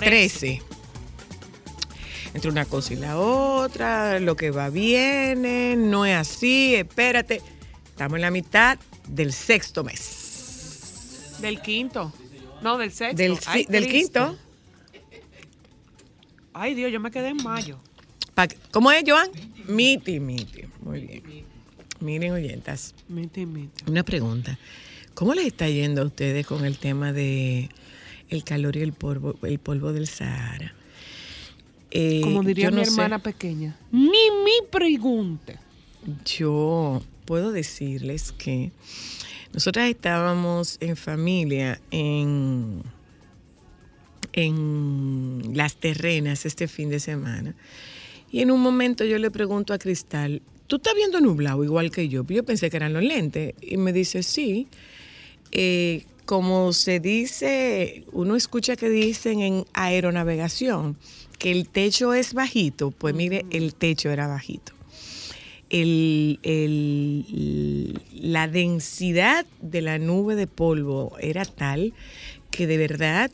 13. Entre una cosa y la otra, lo que va viene, no es así, espérate. Estamos en la mitad del sexto mes. Del quinto. No, del sexto. Del, Ay, del quinto. Ay, Dios, yo me quedé en mayo. ¿Cómo es, Joan? Miti, miti. Muy bien. Miren, oyentas, Miti, miti. una pregunta. ¿Cómo les está yendo a ustedes con el tema de el calor y el polvo, el polvo del Sahara? Eh, Como diría no mi sé, hermana pequeña. Ni mi pregunte. yo puedo decirles que nosotras estábamos en familia en, en las terrenas este fin de semana. Y en un momento yo le pregunto a Cristal, ¿tú estás viendo nublado igual que yo? Yo pensé que eran los lentes. Y me dice, sí. Eh, como se dice, uno escucha que dicen en aeronavegación que el techo es bajito, pues mire, el techo era bajito. El- el- la densidad de la nube de polvo era tal que de verdad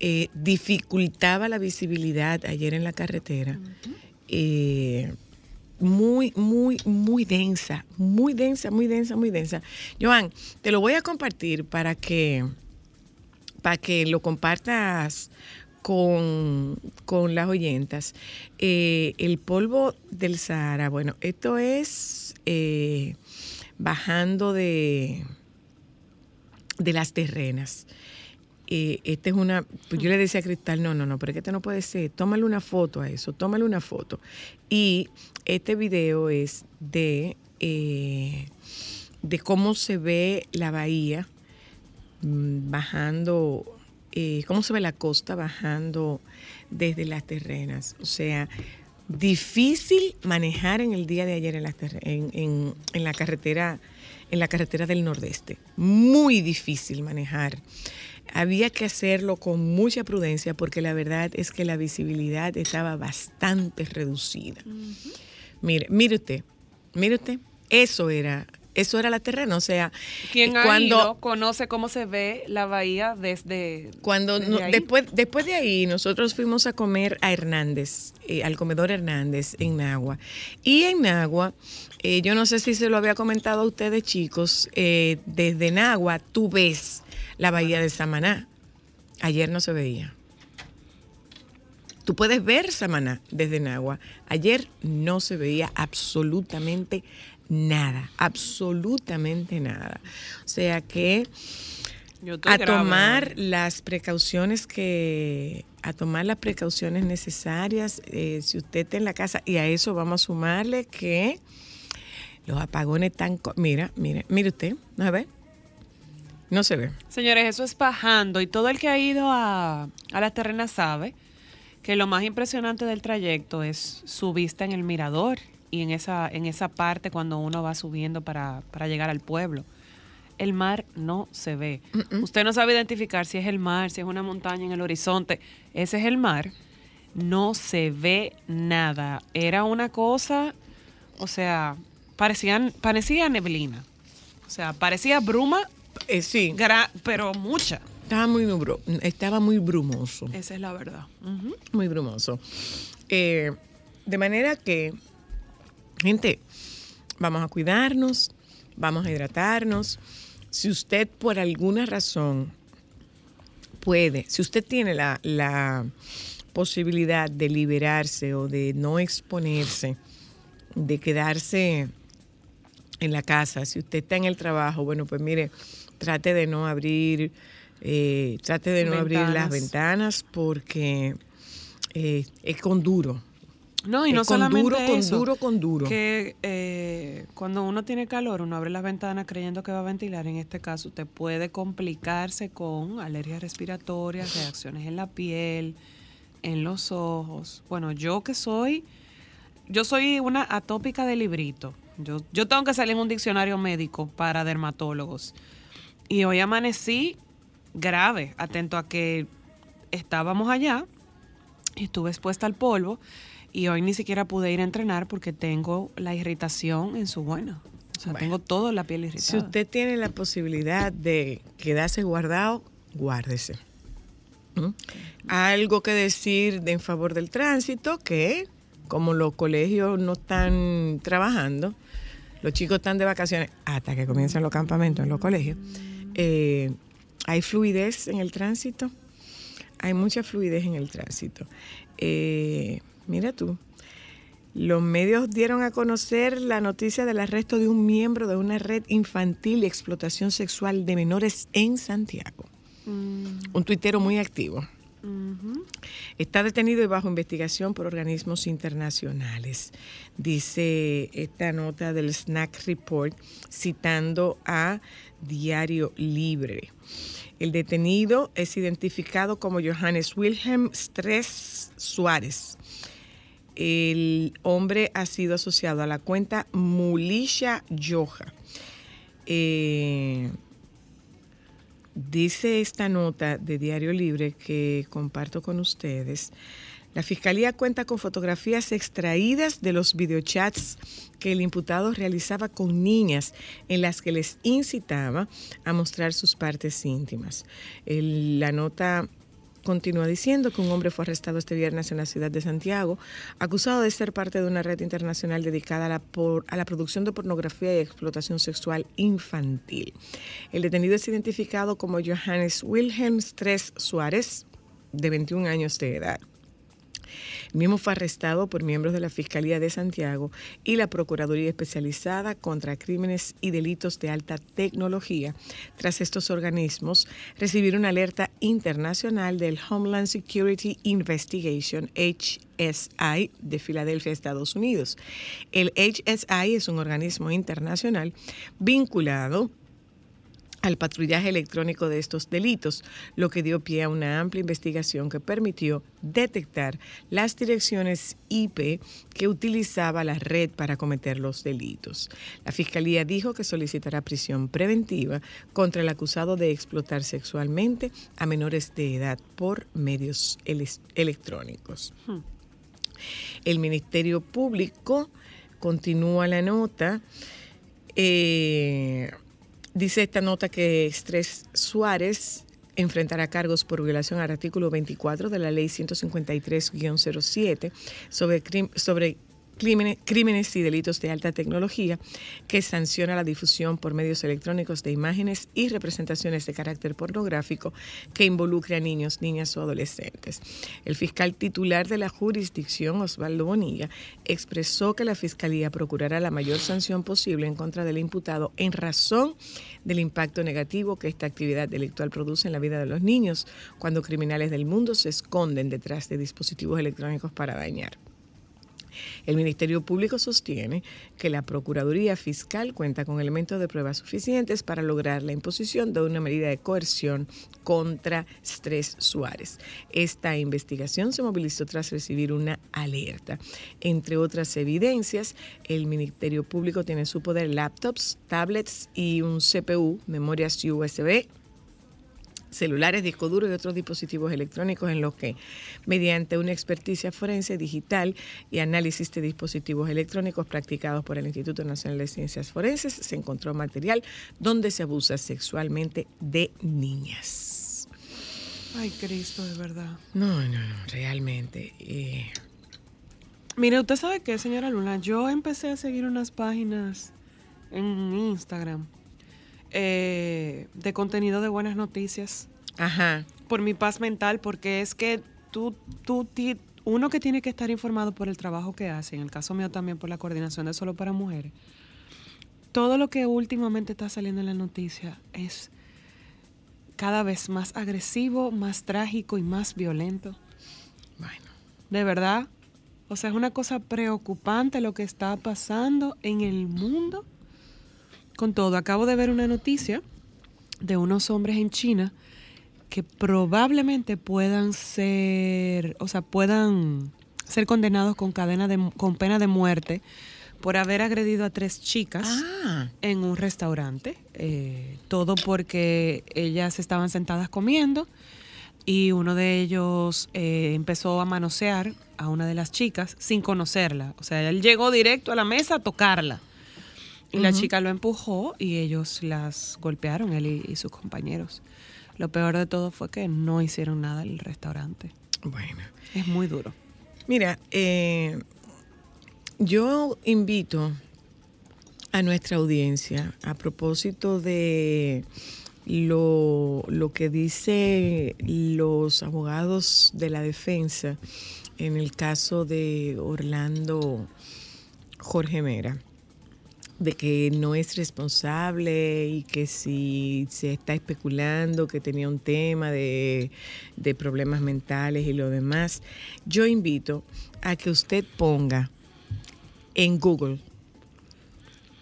eh, dificultaba la visibilidad ayer en la carretera. Eh, muy, muy, muy densa, muy densa, muy densa, muy densa. Joan, te lo voy a compartir para que, para que lo compartas con, con las oyentas. Eh, el polvo del Sahara, bueno, esto es eh, bajando de, de las terrenas. Eh, esta es una, pues yo le decía a Cristal, no, no, no, pero es que este no puede ser, tómale una foto a eso, tómale una foto. Y este video es de, eh, de cómo se ve la bahía mm, bajando, eh, cómo se ve la costa bajando desde las terrenas. O sea, difícil manejar en el día de ayer en la, en- en la carretera en la carretera del nordeste. Muy difícil manejar. Había que hacerlo con mucha prudencia porque la verdad es que la visibilidad estaba bastante reducida. Mire, mire usted, mire usted, eso era, eso era la terrena, o sea, Quien ha cuando ido conoce cómo se ve la bahía desde. cuando desde no- ahí. después, después de ahí nosotros fuimos a comer a Hernández, eh, al comedor Hernández en Nagua. Y en Nagua, eh, yo no sé si se lo había comentado a ustedes chicos, eh, desde Nagua tú ves la bahía de Samaná. Ayer no se veía. Tú puedes ver Samaná desde Nagua. Ayer no se veía absolutamente nada, absolutamente nada. O sea que a tomar las precauciones que a tomar las precauciones necesarias eh, si usted está en la casa y a eso vamos a sumarle que los apagones están mira mire mire usted no se ve no se ve Señores, eso es bajando y todo el que ha ido a, a las terrenas sabe que lo más impresionante del trayecto es su vista en el mirador y en esa, en esa parte cuando uno va subiendo para, para llegar al pueblo. El mar no se ve. Usted no sabe identificar si es el mar, si es una montaña en el horizonte. Ese es el mar. No se ve nada. Era una cosa, o sea, parecían, parecía neblina. O sea, parecía bruma Eh, sí. Gra- pero mucha. estaba muy estaba muy brumoso. Esa es la verdad. Muy brumoso. Eh, de manera que gente vamos a cuidarnos vamos a hidratarnos. Si usted por alguna razón puede, si usted tiene la, la posibilidad de liberarse o de no exponerse, de quedarse en la casa, si usted está en el trabajo, bueno, pues mire, trate de no abrir, eh, trate de no abrir las Ventanas. porque eh, es con duro. No, y no con solamente duro, con eso, duro, con duro. Que eh, cuando uno tiene calor, uno abre las ventanas creyendo que va a ventilar. En este caso, usted puede complicarse con alergias respiratorias, reacciones en la piel, en los ojos. Bueno, yo que soy, yo soy una atópica de librito. Yo, yo tengo que salir en un diccionario médico para dermatólogos. Y hoy amanecí grave, atento a que estábamos allá, y estuve expuesta al polvo y hoy ni siquiera pude ir a entrenar porque tengo la irritación en su buena. O sea, Bueno. tengo toda la piel irritada. Si usted tiene la posibilidad de quedarse guardado, guárdese. ¿Mm? Algo que decir de en favor del tránsito, que como los colegios no están trabajando, los chicos están de vacaciones hasta que comienzan los campamentos en los colegios, eh, hay fluidez en el tránsito, hay mucha fluidez en el tránsito. Eh, mira tú, los medios dieron a conocer la noticia del arresto de un miembro de una red infantil y explotación sexual de menores en Santiago. Mm, Un tuitero muy activo. Está detenido y bajo investigación por organismos internacionales, dice esta nota del Snack Report citando a Diario Libre. El detenido es identificado como Johannes Wilhelm Stress Suárez. El hombre ha sido asociado a la cuenta Mulisha Yoja. Eh, Dice esta nota de Diario Libre que comparto con ustedes. La fiscalía cuenta con fotografías extraídas de los videochats que el imputado realizaba con niñas en las que les incitaba a mostrar sus partes íntimas. La nota continúa diciendo que un hombre fue arrestado este viernes en la ciudad de Santiago, acusado de ser parte de una red internacional dedicada a la, por- a la producción de pornografía y explotación sexual infantil. El detenido es identificado como Johannes Wilhelm Stress Suárez, de 21 años de edad. El mismo fue arrestado por miembros de la Fiscalía de Santiago y la Procuraduría Especializada contra Crímenes y Delitos de Alta Tecnología, tras estos organismos recibir una alerta internacional del Homeland Security Investigation, HSI, de Filadelfia, Estados Unidos. El HSI es un organismo internacional vinculado al patrullaje electrónico de estos delitos, lo que dio pie a una amplia investigación que permitió detectar las direcciones IP que utilizaba la red para cometer los delitos. La Fiscalía dijo que solicitará prisión preventiva contra el acusado de explotar sexualmente a menores de edad por medios electrónicos. El Ministerio Público continúa la nota. eh, dice esta nota que Estrés Suárez enfrentará cargos por violación al artículo 24 de la ley 153-07 sobre, sobre crímenes, y delitos de alta tecnología que sanciona la difusión por medios electrónicos de imágenes y representaciones de carácter pornográfico que involucre a niños, niñas o adolescentes. El fiscal titular de la jurisdicción, Osvaldo Bonilla, expresó que la Fiscalía procurará la mayor sanción posible en contra del imputado en razón del impacto negativo que esta actividad delictual produce en la vida de los niños cuando criminales del mundo se esconden detrás de dispositivos electrónicos para dañar. El Ministerio Público sostiene que la Procuraduría Fiscal cuenta con elementos de pruebas suficientes para lograr la imposición de una medida de coerción contra Stress Suárez. Esta investigación se movilizó tras recibir una alerta. Entre otras evidencias, el Ministerio Público tiene en su poder laptops, tablets y un CPU, memorias USB celulares, disco duro y otros dispositivos electrónicos en los que, mediante una experticia forense digital y análisis de dispositivos electrónicos practicados por el Instituto Nacional de Ciencias Forenses, se encontró material donde se abusa sexualmente de niñas. Ay, Cristo, de verdad. No, no, no, realmente. eh, Mire, usted sabe qué, señora Luna, yo empecé a seguir unas páginas en Instagram eh, de contenido de buenas noticias. ajá, por mi paz mental, porque es que tú, tú, ti- uno que tiene que estar informado por el trabajo que hace, en el caso mío también por la coordinación de Solo para Mujeres, todo lo que últimamente está saliendo en la noticia es cada vez más agresivo, más trágico y más violento. Bueno, De verdad. O sea, es una cosa preocupante lo que está pasando en el mundo con todo. Acabo de ver una noticia de unos hombres en China que probablemente puedan ser, o sea, puedan ser condenados con cadena de con pena de muerte por haber agredido a tres chicas ah, en un restaurante. eh, todo porque ellas estaban sentadas comiendo y uno de ellos eh, empezó a manosear a una de las chicas sin conocerla. O sea, él llegó directo a la mesa a tocarla. Y la chica lo empujó y ellos las golpearon, él y, y sus compañeros. Lo peor de todo fue que no hicieron nada en el restaurante. bueno. Es muy duro. Mira, eh, yo invito a nuestra audiencia a propósito de lo, lo que dice los abogados de la defensa en el caso de Orlando Jorge Mera de que no es responsable y que si se está especulando que tenía un tema de, de problemas mentales y lo demás, yo invito a que usted ponga en Google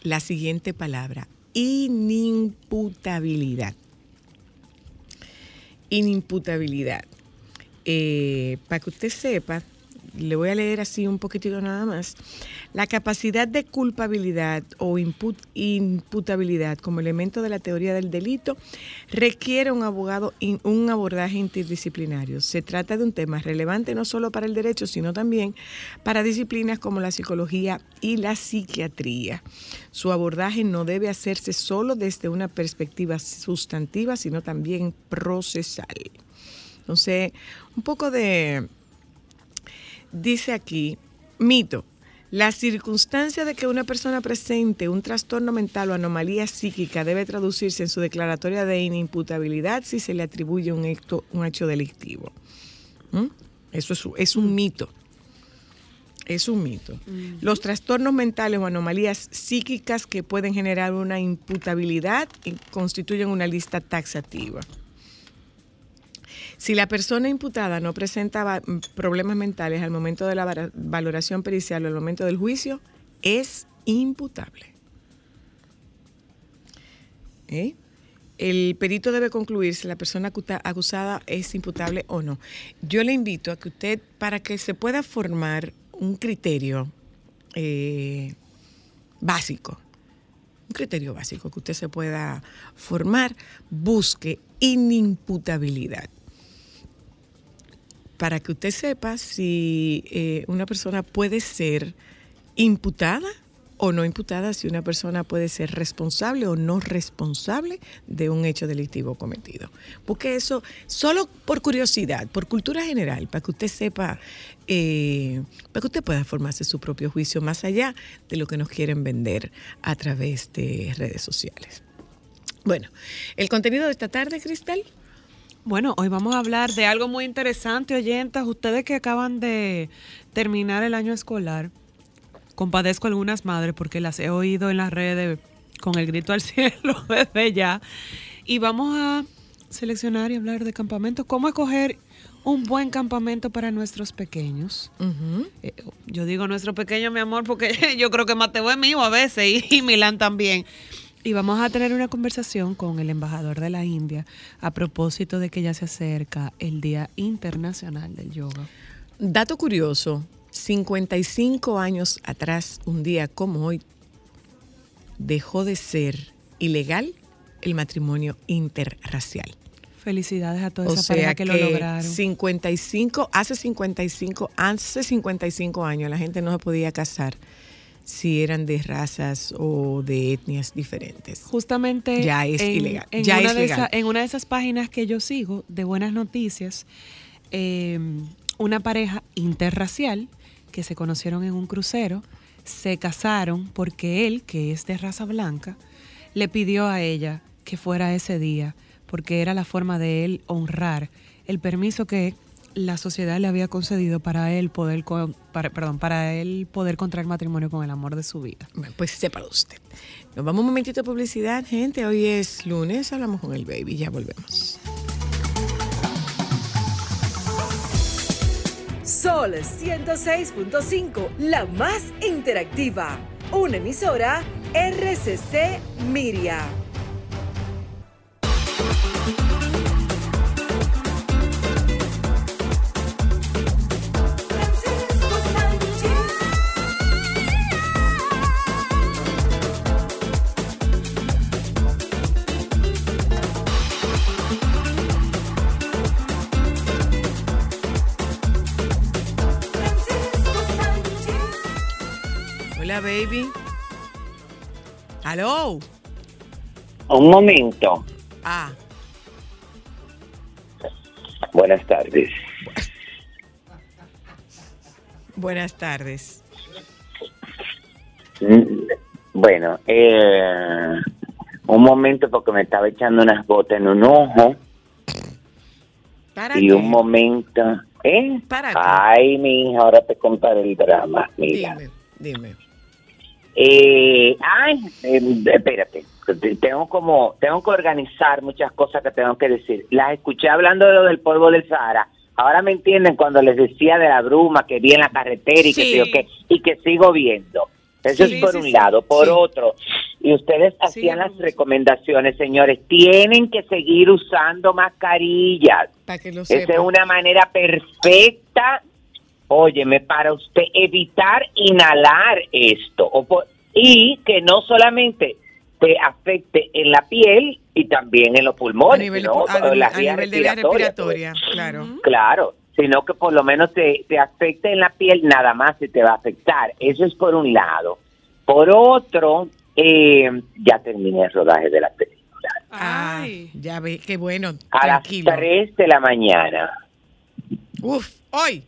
la siguiente palabra, inimputabilidad. Inimputabilidad. Eh, para que usted sepa, le voy a leer así un poquitito nada más. La capacidad de culpabilidad o imput- imputabilidad como elemento de la teoría del delito requiere un abogado in- un abordaje interdisciplinario. Se trata de un tema relevante no solo para el derecho, sino también para disciplinas como la psicología y la psiquiatría. Su abordaje no debe hacerse solo desde una perspectiva sustantiva, sino también procesal. Entonces, un poco de Dice aquí, mito. La circunstancia de que una persona presente un trastorno mental o anomalía psíquica debe traducirse en su declaratoria de inimputabilidad si se le atribuye un hecho, un hecho delictivo. ¿Mm? Eso es, es un mito. Es un mito. Los trastornos mentales o anomalías psíquicas que pueden generar una imputabilidad y constituyen una lista taxativa. Si la persona imputada no presenta va- problemas mentales al momento de la valoración pericial o al momento del juicio, es imputable. ¿Eh? El perito debe concluir si la persona acusada es imputable o no. Yo le invito a que usted, para que se pueda formar un criterio eh, básico, un criterio básico que usted se pueda formar, busque inimputabilidad. Para que usted sepa si eh, una persona puede ser imputada o no imputada, si una persona puede ser responsable o no responsable de un hecho delictivo cometido. Porque eso, solo por curiosidad, por cultura general, para que usted sepa, eh, para que usted pueda formarse su propio juicio más allá de lo que nos quieren vender a través de redes sociales. Bueno, el contenido de esta tarde, Cristal. Bueno, hoy vamos a hablar de algo muy interesante, oyentas. Ustedes que acaban de terminar el año escolar, compadezco a algunas madres porque las he oído en las redes con el grito al cielo desde ya. Y vamos a seleccionar y hablar de campamentos. ¿Cómo escoger un buen campamento para nuestros pequeños? Eh, yo digo nuestro pequeño, mi amor, porque yo creo que Mateo es mío a veces y, y Milán también. Y vamos a tener una conversación con el embajador de la India a propósito de que ya se acerca el Día Internacional del Yoga. Dato curioso, 55 años atrás, un día como hoy, dejó de ser ilegal el matrimonio interracial. Felicidades a toda O esa sea pareja que, que, lo lograron. 55, hace 55, hace 55 años la gente no se podía casar si eran de razas o de etnias diferentes. Justamente Ya es en, ilegal, En, ya una es de legal. esa- en una de esas páginas que yo sigo de buenas noticias, eh, una pareja interracial que se conocieron en un crucero se casaron porque él, que es de raza blanca, le pidió a ella que fuera ese día porque era la forma de él honrar el permiso que la sociedad le había concedido para él poder, con- para, perdón, para él poder contraer matrimonio con el amor de su vida. Bueno, Pues sépalo usted. Nos vamos un momentito de publicidad, gente. Hoy es lunes, hablamos con el baby, ya volvemos. Sol 106.5, la más interactiva. Una emisora RCC Miria. Baby. Un momento. Ah, Buenas tardes. buenas tardes. Mm, Bueno, eh, un momento porque me estaba echando unas gotas en un ojo ¿Para y qué? un momento. ¿Eh? ¿Para qué? Ay, mi hija, ahora te contaré el drama. Mira. Dime, dime. Eh, ay, eh, espérate. Tengo como, tengo que organizar muchas cosas que tengo que decir. Las escuché hablando de lo del polvo del Sahara. Ahora me entienden cuando les decía de la bruma que vi en la carretera y que, Sí. y que sigo viendo. Eso Sí, es por sí, un lado. Por otro, y ustedes hacían las recomendaciones, señores, tienen que seguir usando mascarillas. Para que lo Esa es una manera perfecta, óyeme, para usted evitar inhalar esto. O y que no solamente te afecte en la piel y también en los a pulmones, nivel, sino a- las a vías nivel de vía respiratorias. respiratoria, claro. Claro, sino que por lo menos te, te afecte en la piel, nada más se te va a afectar. Eso es por un lado. Por otro, eh, ya terminé el rodaje de la película. Ay. ya ve, qué bueno, A tranquilo. las 3 de la mañana. Uf, hoy.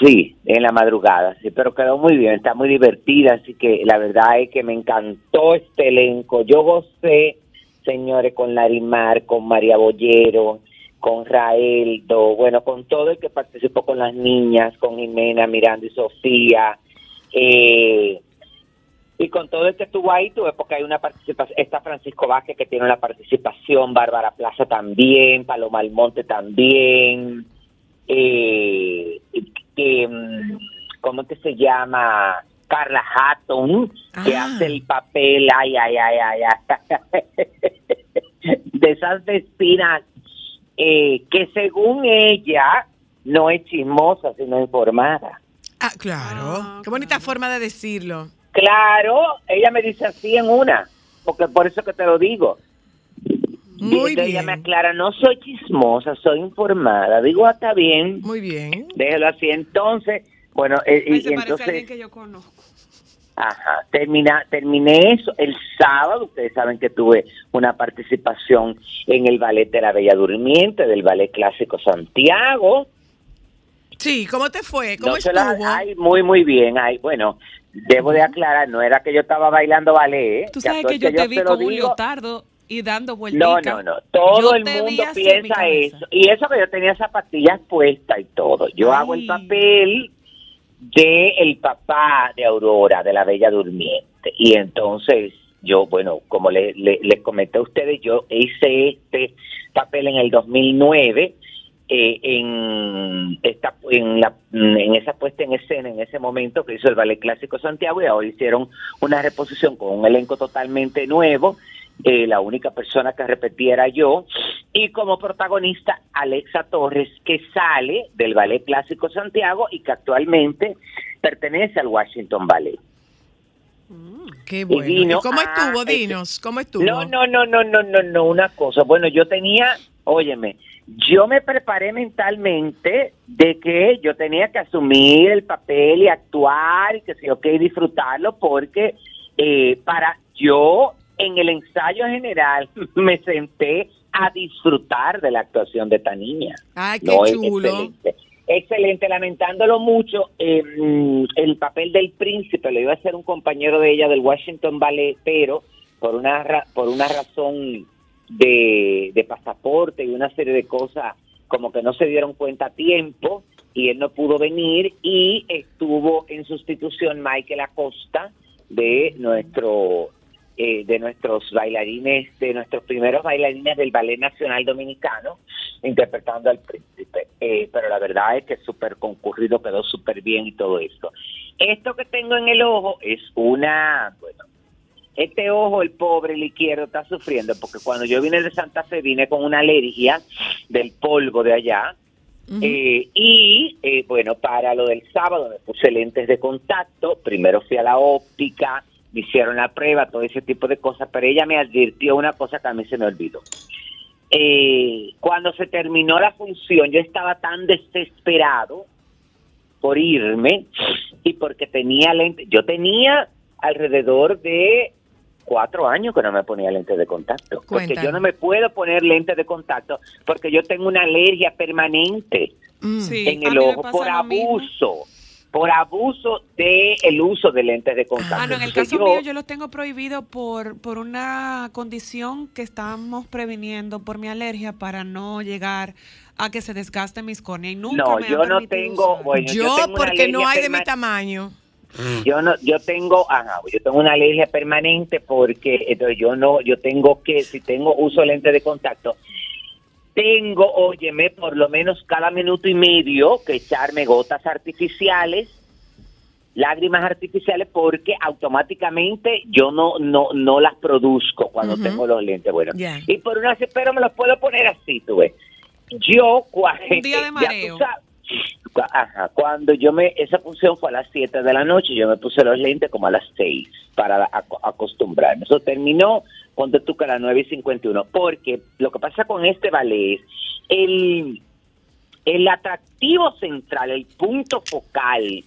Sí, en la madrugada, sí, pero quedó muy bien, está muy divertida, así que la verdad es que me encantó este elenco. Yo gocé, señores, con Larimar, con María Bollero, con Raeldo, bueno, con todo el que participó con las niñas, con Jimena, Miranda y Sofía, eh, y con todo el que estuvo ahí, tuve porque hay una participación, está Francisco Vázquez que tiene una participación, Bárbara Plaza también, Paloma Almonte también, eh, que, mm, ¿cómo que se llama? Carla Hatton, que Ah. hace el papel, ay, ay, ay, ay, ay, de esas vecinas eh, que según ella no es chismosa, sino informada. Ah, claro. Ah, qué bonita claro. forma de decirlo. Claro, ella me dice así en una, porque por eso que te lo digo. Muy entonces ella bien. me aclara, no soy chismosa, soy informada. Digo, ah, está bien, Muy bien. déjelo así. Entonces, bueno, eh, y, se y parece a alguien entonces, que yo conozco. ajá, termina, terminé eso el sábado. Ustedes saben que tuve una participación en el ballet de la Bella Durmiente, del ballet clásico Santiago. Sí, ¿cómo te fue? ¿Cómo No se la- estuvo? ay, muy, muy bien. Ay, bueno, debo de aclarar, no era que yo estaba bailando ballet. Tú sabes que yo te vi con un leotardo y dando No, vueltas. no, no. Todo Yo el mundo piensa eso. Y eso que yo tenía zapatillas puestas y todo. Yo Ay. hago el papel de el papá de Aurora, de la Bella Durmiente. Y entonces yo, bueno, como le- le- les comenté a ustedes, yo hice este papel en el 2009 eh, en esta en la en esa puesta en escena en ese momento que hizo el ballet clásico Santiago y ahora hicieron una reposición con un elenco totalmente nuevo eh, la única persona que repetía era yo y como protagonista Alexa Torres que sale del ballet clásico Santiago y que actualmente pertenece al Washington Ballet Qué bueno. vino ¿Y cómo a- estuvo? Dinos, ¿cómo estuvo? No, no, no, no, no, no, no, una cosa. Bueno, yo tenía, óyeme, yo me preparé mentalmente de que yo tenía que asumir el papel y actuar y que sí, ok, disfrutarlo porque eh, para yo en el ensayo general me senté a disfrutar de la actuación de esta niña. Ay, qué No, chulo. Excelente. Excelente, lamentándolo mucho, eh, el papel del príncipe lo iba a hacer un compañero de ella del Washington Ballet, pero por una ra- por una razón de, de pasaporte y una serie de cosas como que no se dieron cuenta a tiempo y él no pudo venir y estuvo en sustitución Michael Acosta de nuestro eh, de nuestros bailarines, de nuestros primeros bailarines del Ballet Nacional Dominicano, interpretando al príncipe. Eh, pero la verdad es que súper concurrido, quedó súper bien y todo esto. Esto que tengo en el ojo es una, bueno, este ojo, el pobre, el izquierdo, está sufriendo porque cuando yo vine de Santa Fe vine con una alergia del polvo de allá. Eh, y eh, bueno, para lo del sábado me puse lentes de contacto. Primero fui a la óptica, me hicieron la prueba, todo ese tipo de cosas, pero ella me advirtió una cosa que a mí se me olvidó. Eh, cuando se terminó la función, yo estaba tan desesperado por irme y porque tenía lentes. Yo tenía alrededor de cuatro años que no me ponía lentes de contacto. Porque yo no me puedo poner lentes de contacto porque yo tengo una alergia permanente Mm. Sí, en a el ojo por abuso. Por abuso de el uso de lentes de contacto. Ah, no, en el Entonces, caso yo- mío yo los tengo prohibido por, por una condición que estamos previniendo por mi alergia para no llegar a que se desgaste mis córneas. Y nunca No, me yo no tengo, bueno, yo, Yo, tengo una porque no hay de mi tamaño. Yo no, yo tengo, ajá, yo tengo una alergia permanente porque entonces yo no, yo tengo que, si tengo uso lente de contacto, tengo, óyeme, por lo menos cada minuto y medio que echarme gotas artificiales, lágrimas artificiales, porque automáticamente yo no, no, no las produzco cuando tengo los lentes. Bueno, y por una vez, pero me los puedo poner así, tú ves. Yo, cua- Un día de ya tú mareo. sabes, Cua- Ajá, cuando yo me, esa función fue a las 7 de la noche, yo me puse los lentes como a las 6 para aco- acostumbrarme. Eso terminó, ponte tú que a las 9 y 51, porque lo que pasa con este ballet es el, el atractivo central, el punto focal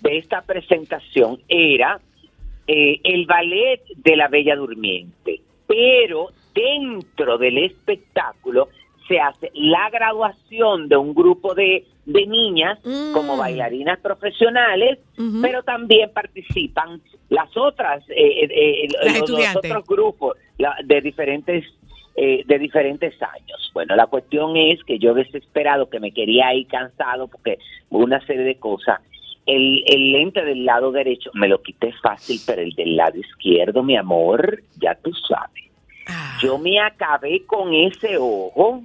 de esta presentación era eh, el ballet de la Bella Durmiente, pero dentro del espectáculo se hace la graduación de un grupo de, de niñas Mm. como bailarinas profesionales, pero también participan las otras, eh, eh, eh, Las los, otros grupos la- de diferentes eh, de diferentes años. Bueno, la cuestión es que yo desesperado, que me quería ir cansado porque una serie de cosas, el, el lente del lado derecho me lo quité fácil, pero el del lado izquierdo, mi amor, ya tú sabes. Ah. Yo me acabé con ese ojo,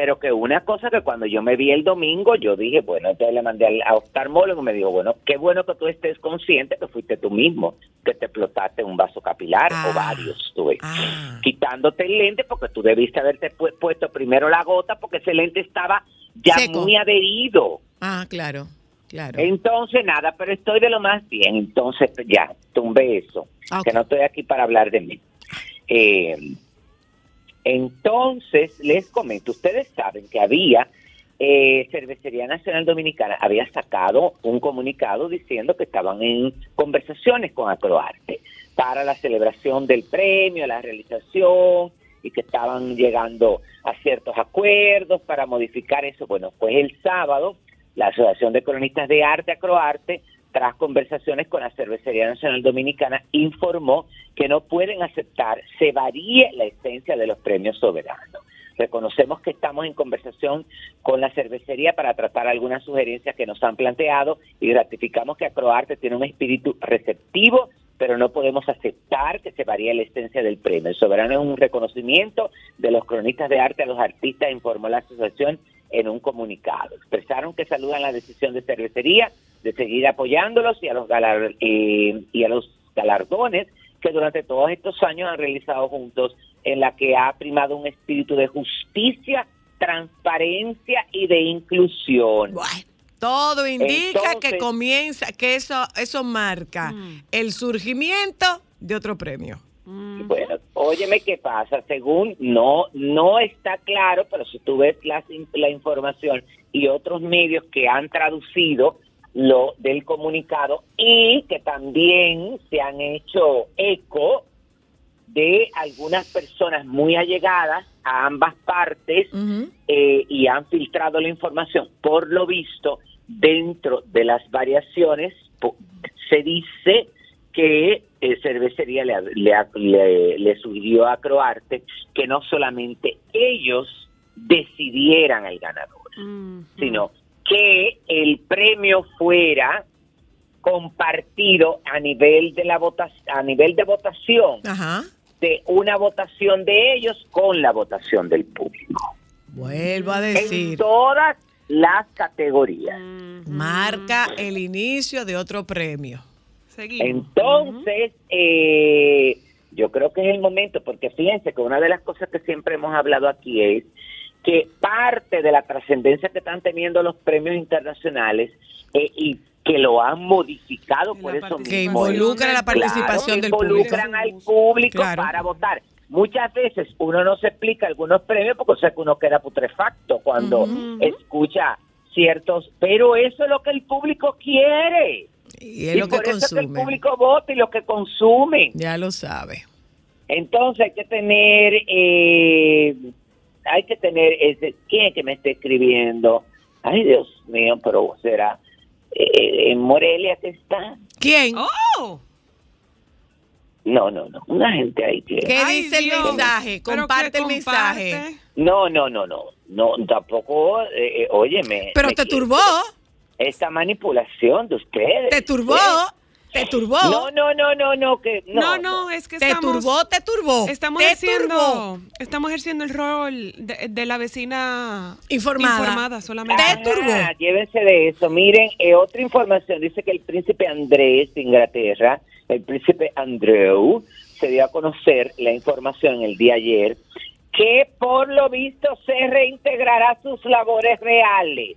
pero que una cosa que cuando yo me vi el domingo, yo dije, bueno, entonces le mandé al a oftalmólogo y me dijo, bueno, qué bueno que tú estés consciente que fuiste tú mismo, que te explotaste un vaso capilar Ah. o varios, tú ves. Ah. Quitándote el lente porque tú debiste haberte pu- puesto primero la gota porque ese lente estaba ya Seco. muy adherido. Ah, claro, claro. Entonces, nada, pero estoy de lo más bien. Entonces, ya, tumbe eso. Ah. Que no estoy aquí para hablar de mí. Eh, entonces, les comento, ustedes saben que había, eh, Cervecería Nacional Dominicana había sacado un comunicado diciendo que estaban en conversaciones con Acroarte para la celebración del premio, la realización y que estaban llegando a ciertos acuerdos para modificar eso. Bueno, pues el sábado la Asociación de Cronistas de Arte, Acroarte, tras conversaciones con la Cervecería Nacional Dominicana, informó que no pueden aceptar se varíe la esencia de los premios soberanos. Reconocemos que estamos en conversación con la cervecería para tratar algunas sugerencias que nos han planteado y ratificamos que Acroarte tiene un espíritu receptivo, pero no podemos aceptar que se varíe la esencia del premio. El soberano es un reconocimiento de los cronistas de arte a los artistas, informó la asociación en un comunicado. Expresaron que saludan la decisión de cervecería de seguir apoyándolos y a los, galar- eh, y a los galardones que durante todos estos años han realizado juntos en la que ha primado un espíritu de justicia, transparencia y de inclusión. Bueno, todo indica que comienza, que eso, eso marca Mm. el surgimiento de otro premio. Mm. Bueno, óyeme qué pasa, según no no está claro, pero si tú ves la, la información y otros medios que han traducido lo del comunicado y que también se han hecho eco de algunas personas muy allegadas a ambas partes eh, y han filtrado la información. Por lo visto, dentro de las variaciones se dice que eh, Cervecería le, le- le- le sugirió a Croarte que no solamente ellos decidieran el ganador, Mm, sino que el premio fuera compartido a nivel de la votación, a nivel de votación, Ajá. de una votación de ellos con la votación del público. Vuelvo a En decir, todas las categorías. mm, marca el inicio de otro premio. Seguimos. Entonces, eh, yo creo que es el momento, porque fíjense que una de las cosas que siempre hemos hablado aquí es que parte de la trascendencia que están teniendo los premios internacionales eh, y que lo han modificado por eso Que mismo. es- involucra la participación Claro, del público. involucran al público Claro. para votar. Muchas veces uno no se explica algunos premios porque o sea que uno queda putrefacto cuando escucha ciertos, pero eso es lo que el público quiere. Y es y lo que eso es que el consume. público vota y lo que consumen. Ya lo sabe. Entonces hay que tener, eh, hay que tener, ese, ¿quién es que me está escribiendo? Ay, Dios mío, pero será eh, en Morelia que está. ¿Quién? ¡Oh! No, no, no, una gente ahí que... ¿Qué Ay, dice el Dios. mensaje? Comparte el mensaje. No, no, no, no, no, tampoco, eh, eh, óyeme. Pero te turbó, Esta manipulación de ustedes. te turbó, te turbó. No, no, no, no, no, que No, no. no, es que Te estamos... turbó, te turbó. Estamos te ejerciendo, turbó. estamos ejerciendo el rol de, de la vecina Informada. informada solamente. Te turbó. Llévense de eso. Miren, eh, otra información dice que el príncipe Andrés de Inglaterra, el príncipe Andrew, se dio a conocer la información el día ayer que por lo visto se reintegrará a sus labores reales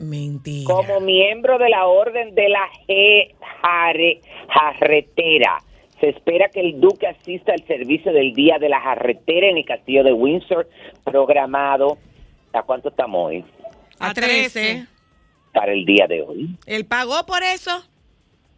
Mentira. como miembro de la orden de la G- Jare- Jarretera. Se espera que el duque asista al servicio del Día de la Jarretera en el castillo de Windsor, programado, ¿a cuánto estamos hoy? A 13. Para el día de hoy. ¿Él pagó por eso?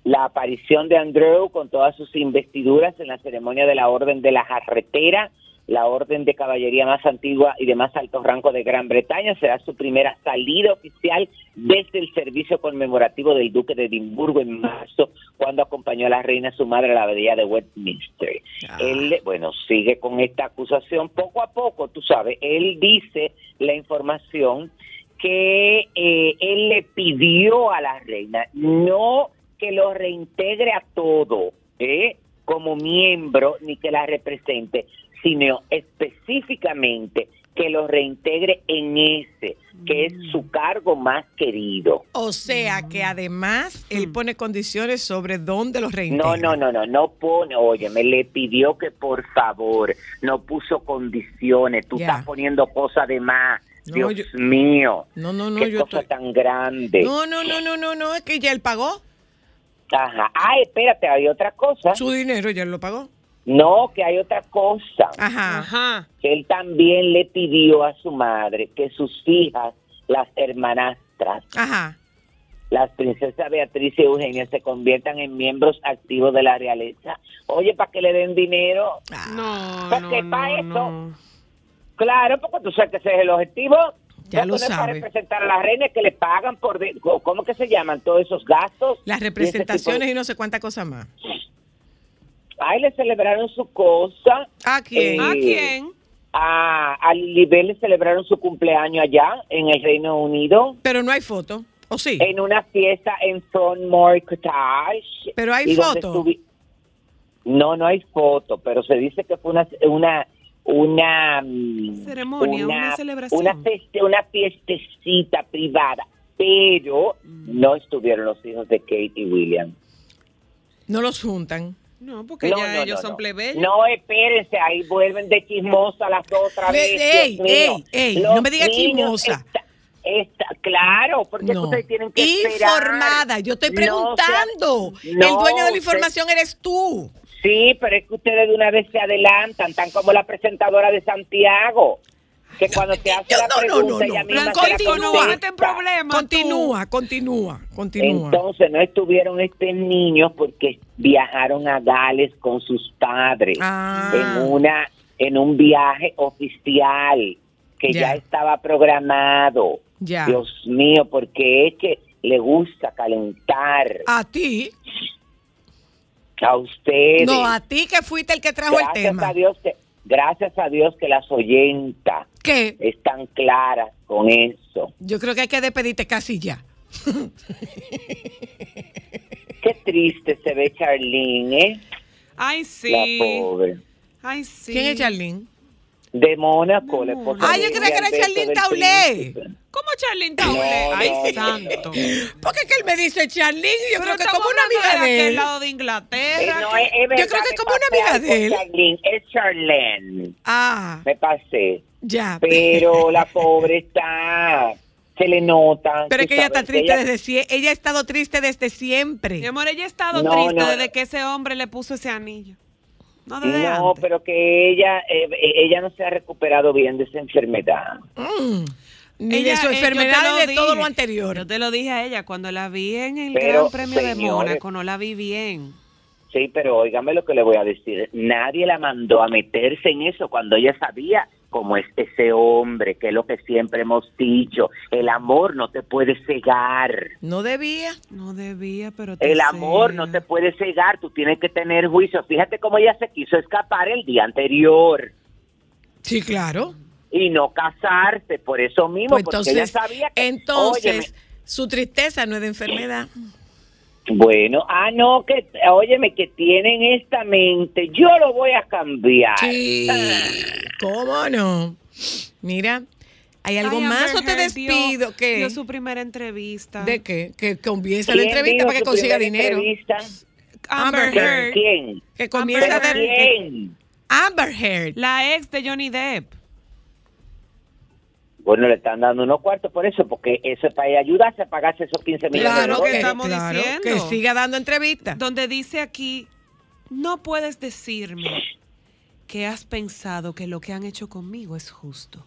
La aparición de Andrew con todas sus investiduras en la ceremonia de la Orden de la Jarretera, la orden de caballería más antigua y de más alto rango de Gran Bretaña, será su primera salida oficial desde el servicio conmemorativo del Duque de Edimburgo en marzo, cuando acompañó a la reina su madre a la abadía de Westminster. Ah. Él, bueno, sigue con esta acusación poco a poco, tú sabes, él dice la información que eh, él le pidió a la reina no que lo reintegre a todo ¿eh? como miembro ni que la represente, sino específicamente que lo reintegre en ese, que es su cargo más querido. O sea que además él pone condiciones sobre dónde los No, reintegra. no, no, no, no pone, oye, me le pidió que por favor, no puso condiciones, tú estás poniendo cosas de más, No, Dios yo- mío, No, no, no, qué yo cosa estoy- tan grande. No, no, no, no, no, no, es que ya él pagó. Ajá, ah, espérate, hay otra cosa. Su dinero ya él lo pagó. No, que hay otra cosa. Ajá. Ajá. Que él también le pidió a su madre que sus hijas, las hermanastras, Ajá. las princesas Beatriz y Eugenia, se conviertan en miembros activos de la realeza. Oye, para que le den dinero. No, Porque no, pa' no, eso- no. Claro, porque tú sabes que ese es el objetivo. Ya No lo poner para representar a las reinas que le pagan por... de- ¿Cómo que se llaman todos esos gastos? Las Y representaciones de- y no sé cuánta cosa más. Ay, le celebraron su cosa. ¿A quién? Eh, ¿A quién? A, a le celebraron su cumpleaños allá en el Reino Unido. Pero no hay foto. ¿O sí? en una fiesta en Frogmore Cottage. Pero hay foto. No, no hay foto, pero se dice que fue una una una mm, Ceremonia, una celebración. una, feste- una fiestecita privada, pero Mm. no estuvieron los hijos de Kate y William. No los juntan. No, porque No, ya no, ellos no, son no. plebeyos. No, espérense, ahí vuelven de chismosa las otra Ve- vez. ey, ey, ey, no me diga niños chismosa. está- está- claro, porque ustedes tienen que esperar. Informada. Yo estoy preguntando. sea- El dueño de la usted- información eres tú. Sí, pero es que ustedes de una vez se adelantan, tan como la presentadora de Santiago, que cuando te hace la pregunta ella misma continúa. Continúa, continúa, continúa. Entonces no estuvieron estos niños porque viajaron a Gales con sus padres Ah. en una en un viaje oficial que Ya. ya, estaba programado. Dios mío, porque es que le gusta calentar A ti. a ustedes. No, a ti que fuiste el que trajo el gracias tema. a Dios que gracias a Dios que las oyenta ¿Qué? Están claras con eso. Yo creo que hay que despedirte casi ya. Qué triste se ve Charlene, ¿eh? Ay, La sí. pobre. Ay, sí. ¿Quién es Charlene? De Mónaco, la esposa Ah, yo creía que era Charlene Taulé. ¿Cómo Charlene Taule? No, Ay, no, santo. Porque es que él me dice Charlene y yo Pero creo que estamos como una amiga de de aquel él. lado de Eh, Inglaterra. no, es, es verdad, creo que es como una amiga de él. Charlene, es Charlene. Ah, Me pasé. Ya. Pero la pobre está. Se le nota. Pero es que ella está triste ella- desde siempre. Ella ha estado triste desde siempre. Mi amor, ella ha estado No, triste no, desde no. que ese hombre le puso ese anillo. No desde No, antes. pero que ella, eh, eh, ella no se ha recuperado bien de esa enfermedad. Mm. Ni Ella, de su eh, enfermedad lo ni de todo lo anterior. Yo te lo dije a ella cuando la vi en el Pero, Gran Premio de Mónaco, no la vi bien. Sí, pero óigame lo que le voy a decir. Nadie la mandó a meterse en eso cuando ella sabía cómo es ese hombre, que es lo que siempre hemos dicho. El amor no te puede cegar. No debía. No debía, pero te El amor cega. no te puede cegar. Tú tienes que tener juicio. Fíjate cómo ella se quiso escapar el día anterior Sí, claro. y no casarse por eso mismo, Pues porque entonces, ella sabía que. entonces Óyeme, su tristeza no es de enfermedad. Bueno, ah, no, que, óyeme, que tienen esta mente, yo lo voy a cambiar. Sí. ¿Cómo no? Mira, ¿hay algo Ay, más o te dio- despido? ¿Qué? Dio su primera entrevista. ¿De qué? Que comienza ¿Quién la entrevista para que consiga dinero. entrevista? Amber Amber ¿Pero Heard, ¿Quién? Que. Amber Heard. la ex de Johnny Depp. Bueno, le están dando unos cuartos por eso, porque eso es para ella ayudarse a pagarse esos 15 millones de Claro lo que que, dólares. estamos claro, diciendo. que siga dando entrevistas. donde dice aquí, no puedes decirme que has pensado que lo que han hecho conmigo es justo.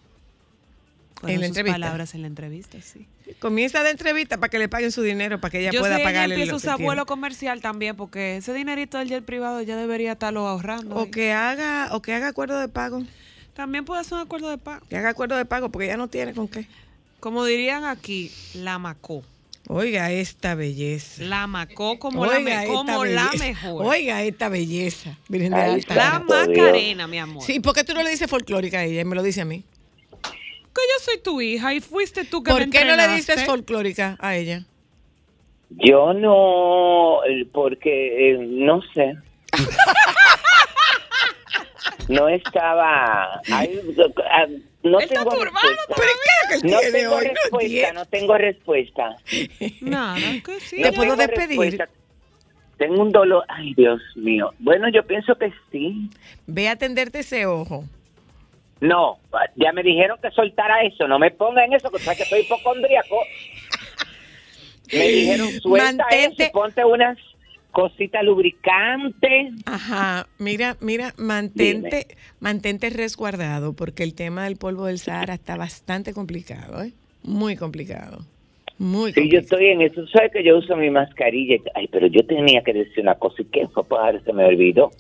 En la sus entrevista. palabras en la entrevista, sí. Comienza de entrevista para que le paguen su dinero, para que ella Yo pueda sé, pagarle empieza a lo que usar tiene. vuelo comercial también, porque ese dinerito del jet privado ya debería estarlo ahorrando. O ahí. que haga, o que haga acuerdo de pago. También puede ser un acuerdo de pago. Que haga acuerdo de pago, porque ella no tiene con qué. Como dirían aquí, la macó. Oiga esta belleza. La macó como, Oiga la, me- como la mejor. Oiga esta belleza. Miren de alta. la. Macarena, mi amor. Sí, ¿por qué tú no le dices folclórica a ella y me lo dice a mí? Que yo soy tu hija y fuiste tú que ¿Por me qué no le dices folclórica a ella? Yo no, porque eh, no sé. no estaba. ay, ah, no Él tengo respuesta. ¿Pero qué es lo que No tengo respuesta, no tengo respuesta. Nada, que sí. ¿Te No puedo tengo despedir? respuesta. Tengo un dolor. Ay, Dios mío. Bueno, yo pienso que sí. Ve a atenderte ese ojo. No, ya me dijeron que soltara eso. No me ponga en eso, que sabes que soy hipocondríaco. Me dijeron, suelta Mantente- eso, ponte unas cositas lubricantes. Ajá, mira, mira, mantente, mantente resguardado porque el tema del polvo del Sahara está bastante complicado, ¿eh? Muy complicado. Muy Sí, yo complicado. estoy en eso. Sabes que yo uso mi mascarilla. Ay, pero yo tenía que decir una cosa. ¿Y qué fue? Pues ahora se me olvidó.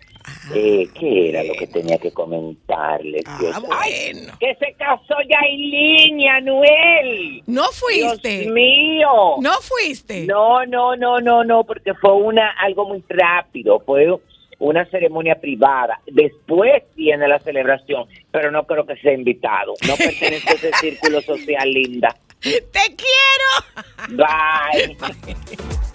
Eh, ¿Qué era lo que tenía que comentarles? Ah, bueno. que se casó ya en línea, Noel. No fuiste. Dios mío. No fuiste. No, no, no, no, no, porque fue una algo muy rápido, fue una ceremonia privada. Después viene la celebración, pero no creo que sea invitado. No pertenece a ese círculo social, linda. Te quiero. Bye.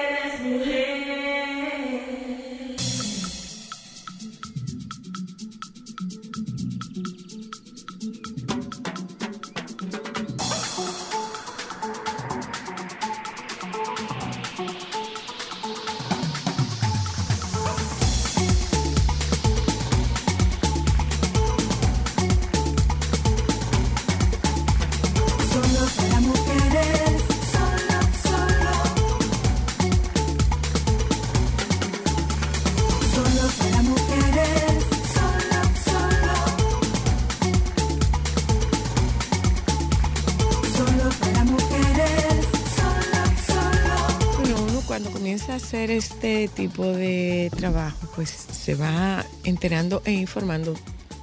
comienza a hacer este tipo de trabajo, pues se va enterando e informando.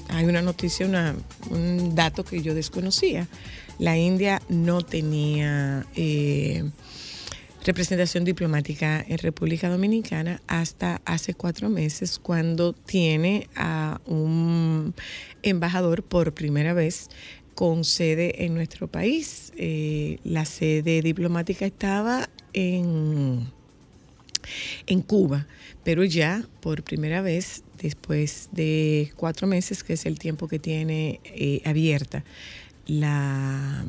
Hay una noticia, una- un dato que yo desconocía. La India no tenía eh, representación diplomática en República Dominicana hasta hace cuatro meses, cuando tiene a un embajador por primera vez con sede en nuestro país. Eh, la sede diplomática estaba en, en Cuba, pero ya por primera vez, después de cuatro meses, que es el tiempo que tiene eh, abierta la,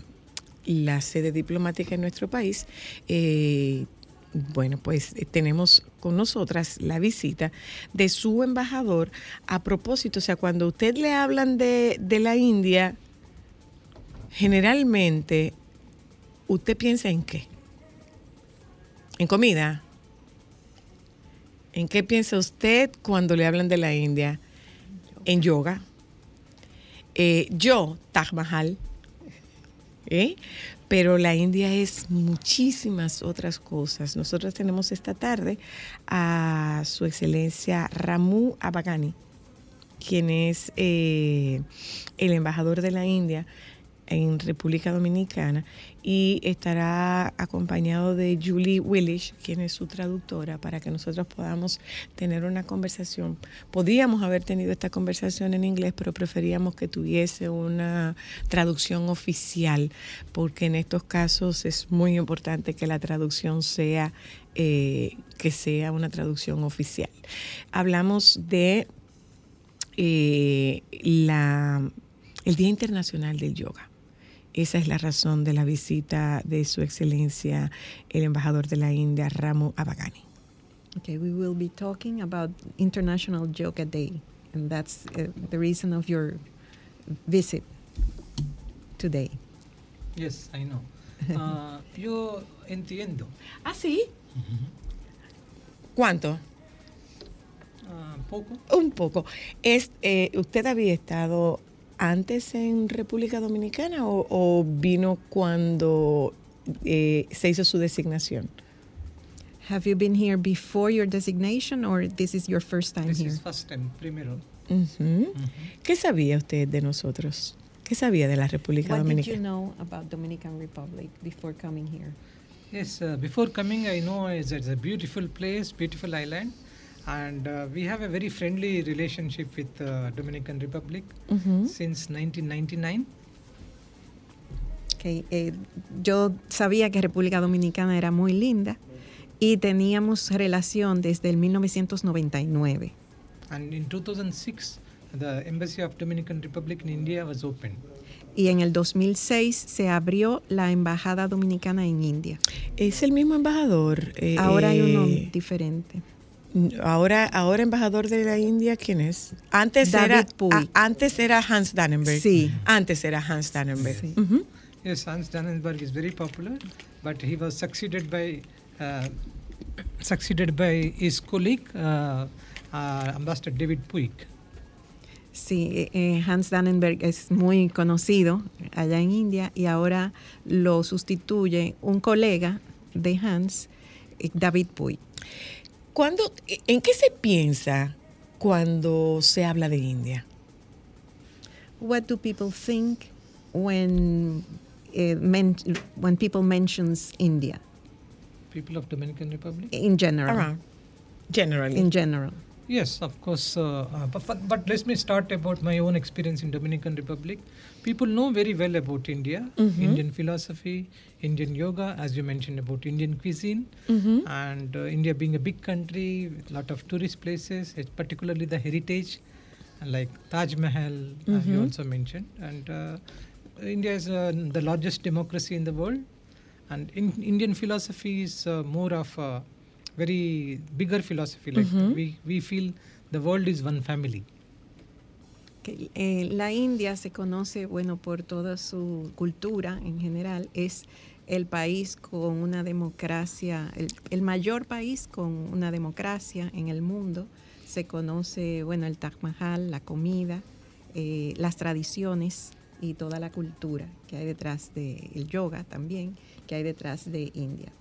la sede diplomática en nuestro país, eh, bueno, pues eh, tenemos con nosotras la visita de su embajador a propósito, o sea, cuando usted le hablan de, de la India, generalmente, ¿usted piensa en qué? ¿En comida? ¿En qué piensa usted cuando le hablan de la India? En yoga. Eh, yo, Taj Mahal. ¿eh? Pero la India es muchísimas otras cosas. Nosotros tenemos esta tarde a su excelencia Ramu Abagani, quien es eh, el embajador de la India en República Dominicana y estará acompañado de Julie Willish, quien es su traductora, para que nosotros podamos tener una conversación. Podíamos haber tenido esta conversación en inglés, pero preferíamos que tuviese una traducción oficial, porque en estos casos es muy importante que la traducción sea eh, que sea una traducción oficial. Hablamos de eh, la, el Día Internacional del Yoga. Esa es la razón de la visita de Su Excelencia, el embajador de la India, Ramu Abagani. Okay, we will be talking about International Yoga Day, and that's uh, the reason of your visit today. Yes, I know. Ah, yo entiendo. ¿Ah, sí? ¿Cuánto? Ah, poco. Un poco. Es, eh, ¿Usted había estado antes en República Dominicana o, o vino cuando eh, se hizo su designación? Have you been here before your designation, or this is your first time This here? is first time, primero. ¿Qué sabía usted de nosotros? ¿Qué sabía de la República What did you Dominicana? know about Dominican Republic before coming here? Yes, uh, before coming, I know it's, it's a beautiful place, beautiful island, and uh, we have a very friendly relationship with uh, Dominican Republic Ujú. since 1999. Okay, eh, yo sabía que República Dominicana era muy linda y teníamos relación desde el 1999. And in 2006, the Embassy of Dominican Republic in India was opened. Y en el 2006 se abrió la Embajada Dominicana en India. Es el mismo embajador. eh, Ahora hay uno eh, diferente. Ahora, ahora embajador de la India, ¿quién es? Antes David era, Puig. a- antes era Hans Dannenberg. Sí. Antes era Hans Dannenberg. Sí. Ujú. Yes, Hans Dannenberg is very popular, but he was succeeded by uh, succeeded by his colleague, uh, uh, Ambassador David Puig. Sí, eh, eh, Hans Dannenberg es muy conocido allá en India y ahora lo sustituye un colega de Hans, eh, David Puig. ¿Cuándo- ¿En qué se piensa cuando se habla de India? What do people think when eh, men- when people mentions India People of Dominican Republic. in general? Around. Generally. In general. Yes, of course. Uh, uh, but, but, let me start about my own experience in Dominican Republic. People know very well about India, Indian philosophy, Indian yoga, as you mentioned about Indian cuisine, and uh, India being a big country with a lot of tourist places, it's particularly the heritage, like Taj Mahal, uh, you also mentioned, and uh, India is uh, the largest democracy in the world, and in, Indian philosophy is uh, more of a very bigger philosophy. Like we we feel the world is one family. Que, eh, la India se conoce, bueno, por toda su cultura en general. Es el país con una democracia, el, el mayor país con una democracia en el mundo. Se conoce, bueno, el Taj Mahal, la comida, eh, las tradiciones y toda la cultura que hay detrás del yoga también, que hay detrás de India.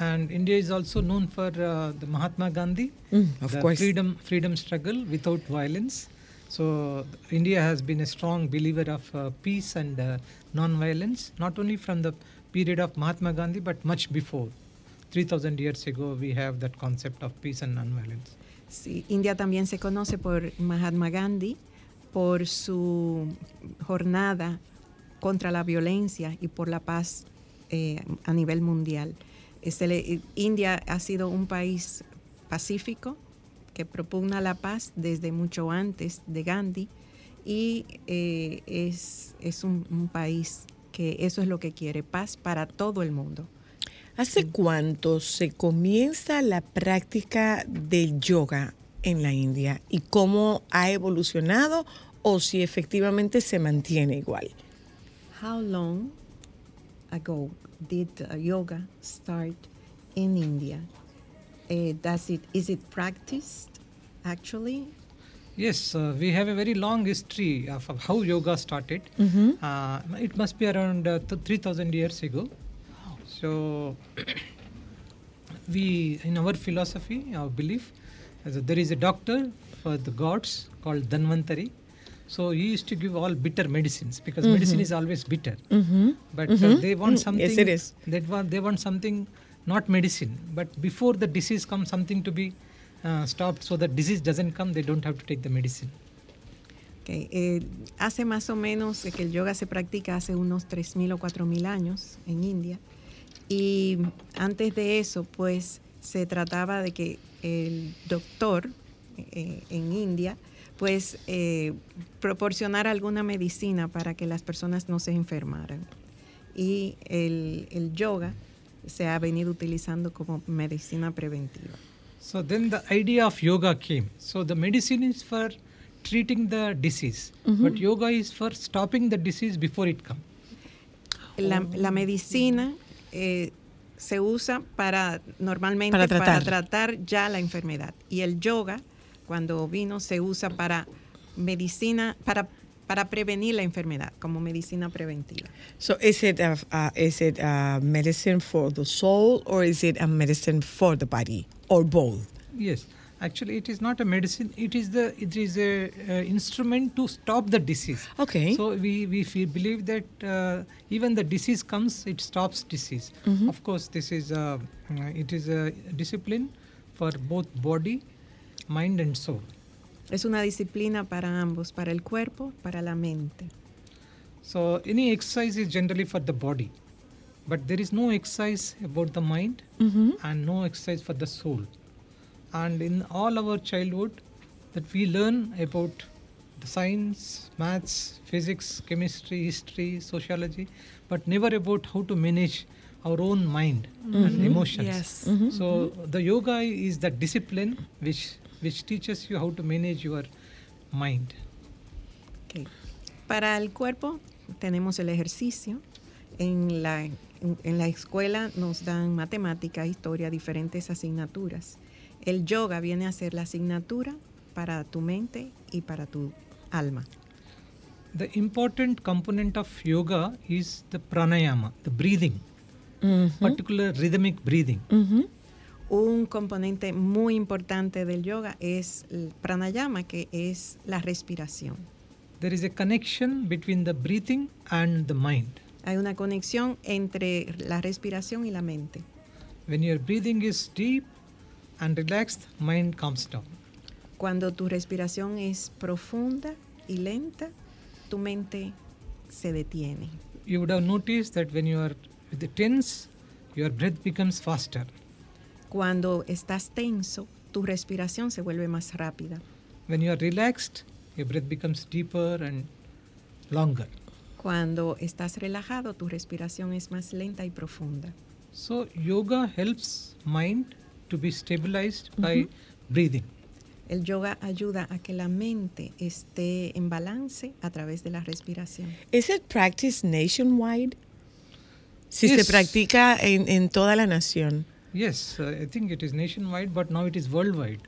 And India is also known for uh, the Mahatma Gandhi, Mm, of the course. freedom freedom struggle without violence. So India has been a strong believer of uh, peace and uh, non-violence, not only from the period of Mahatma Gandhi, but much before. 3000 years ago, we have that concept of peace and non-violence. Sí, India también se conoce por Mahatma Gandhi, por su jornada contra la violencia y por la paz eh, a nivel mundial. Eh, se le- India ha sido un país pacífico que propugna la paz desde mucho antes de Gandhi y eh, es, es un, un país que eso es lo que quiere, paz para todo el mundo. ¿Hace cuánto se comienza la práctica del yoga en la India y cómo ha evolucionado o si efectivamente se mantiene igual? How long ago did uh, yoga start in India? Uh, does it is it practiced actually? Yes, uh, we have a very long history of, of how yoga started. Uh, it must be around uh, th- 3000 years ago. So, we, in our philosophy, our belief, as a- there is a doctor for the gods called Dhanvantari. So, he used to give all bitter medicines because medicine is always bitter. But uh, they want something. Yes, it is. They want, they want something, not medicine, but before the disease comes, something to be uh, stopped so that disease doesn't come, they don't have to take the medicine. Okay, eh, hace más o menos que el yoga se practica hace unos 3.000 o 4.000 años en India. Y antes de eso, pues se trataba de que el doctor eh, en India, pues eh, proporcionara alguna medicina para que las personas no se enfermaran. Y el, el yoga se ha venido utilizando como medicina preventiva. So then the idea of yoga came. So the medicine is for treating the disease, but yoga is for stopping the disease before it comes. La, la medicina eh, se usa para normalmente Para para tratar. tratar. ya la enfermedad y el yoga cuando vino se usa para medicina para para prevenir la enfermedad como medicina preventiva. So is it a, uh, is it a medicine for the soul or is it a medicine for the body or both? Yes, actually, it is not a medicine. It is the it is a uh, instrument to stop the disease. Okay. So we we feel, believe that uh, even the disease comes, it stops disease. Of course, this is a uh, it is a discipline for both body, mind, and soul. Es una disciplina para ambos, para el cuerpo, para la mente. So any exercise is generally for the body, but there is no exercise about the mind mm-hmm. and no exercise for the soul. And in all our childhood, that we learn about the science, maths, physics, chemistry, history, sociology, but never about how to manage our own mind and mm-hmm. emotions. Yes. So mm-hmm. the yoga is the discipline which which teaches you how to manage your mind. Ok. Para el cuerpo tenemos el ejercicio. En la, en, en la escuela nos dan matemática, historia, diferentes asignaturas. El yoga viene a ser la asignatura para tu mente y para tu alma. The important component of yoga is the pranayama, the breathing, particular rhythmic breathing. Un componente muy importante del yoga es el pranayama, que es la respiración. There is a connection between the breathing and the mind. Hay una conexión entre la respiración y la mente. When your breathing is deep and relaxed, mind calms down. Cuando tu respiración es profunda y lenta, tu mente se detiene. You would have noticed that when you are with the tense, your breath becomes faster. Cuando estás tenso, tu respiración se vuelve más rápida. When you are relaxed, your breath becomes deeper and longer. Cuando estás relajado, tu respiración es más lenta y profunda. So yoga helps mind to be stabilized by breathing. El yoga ayuda a que la mente esté en balance a través de la respiración. Is it practiced nationwide? Si Yes. se practica en, en toda la nación. Yes, uh, I think it is nationwide, but now it is worldwide.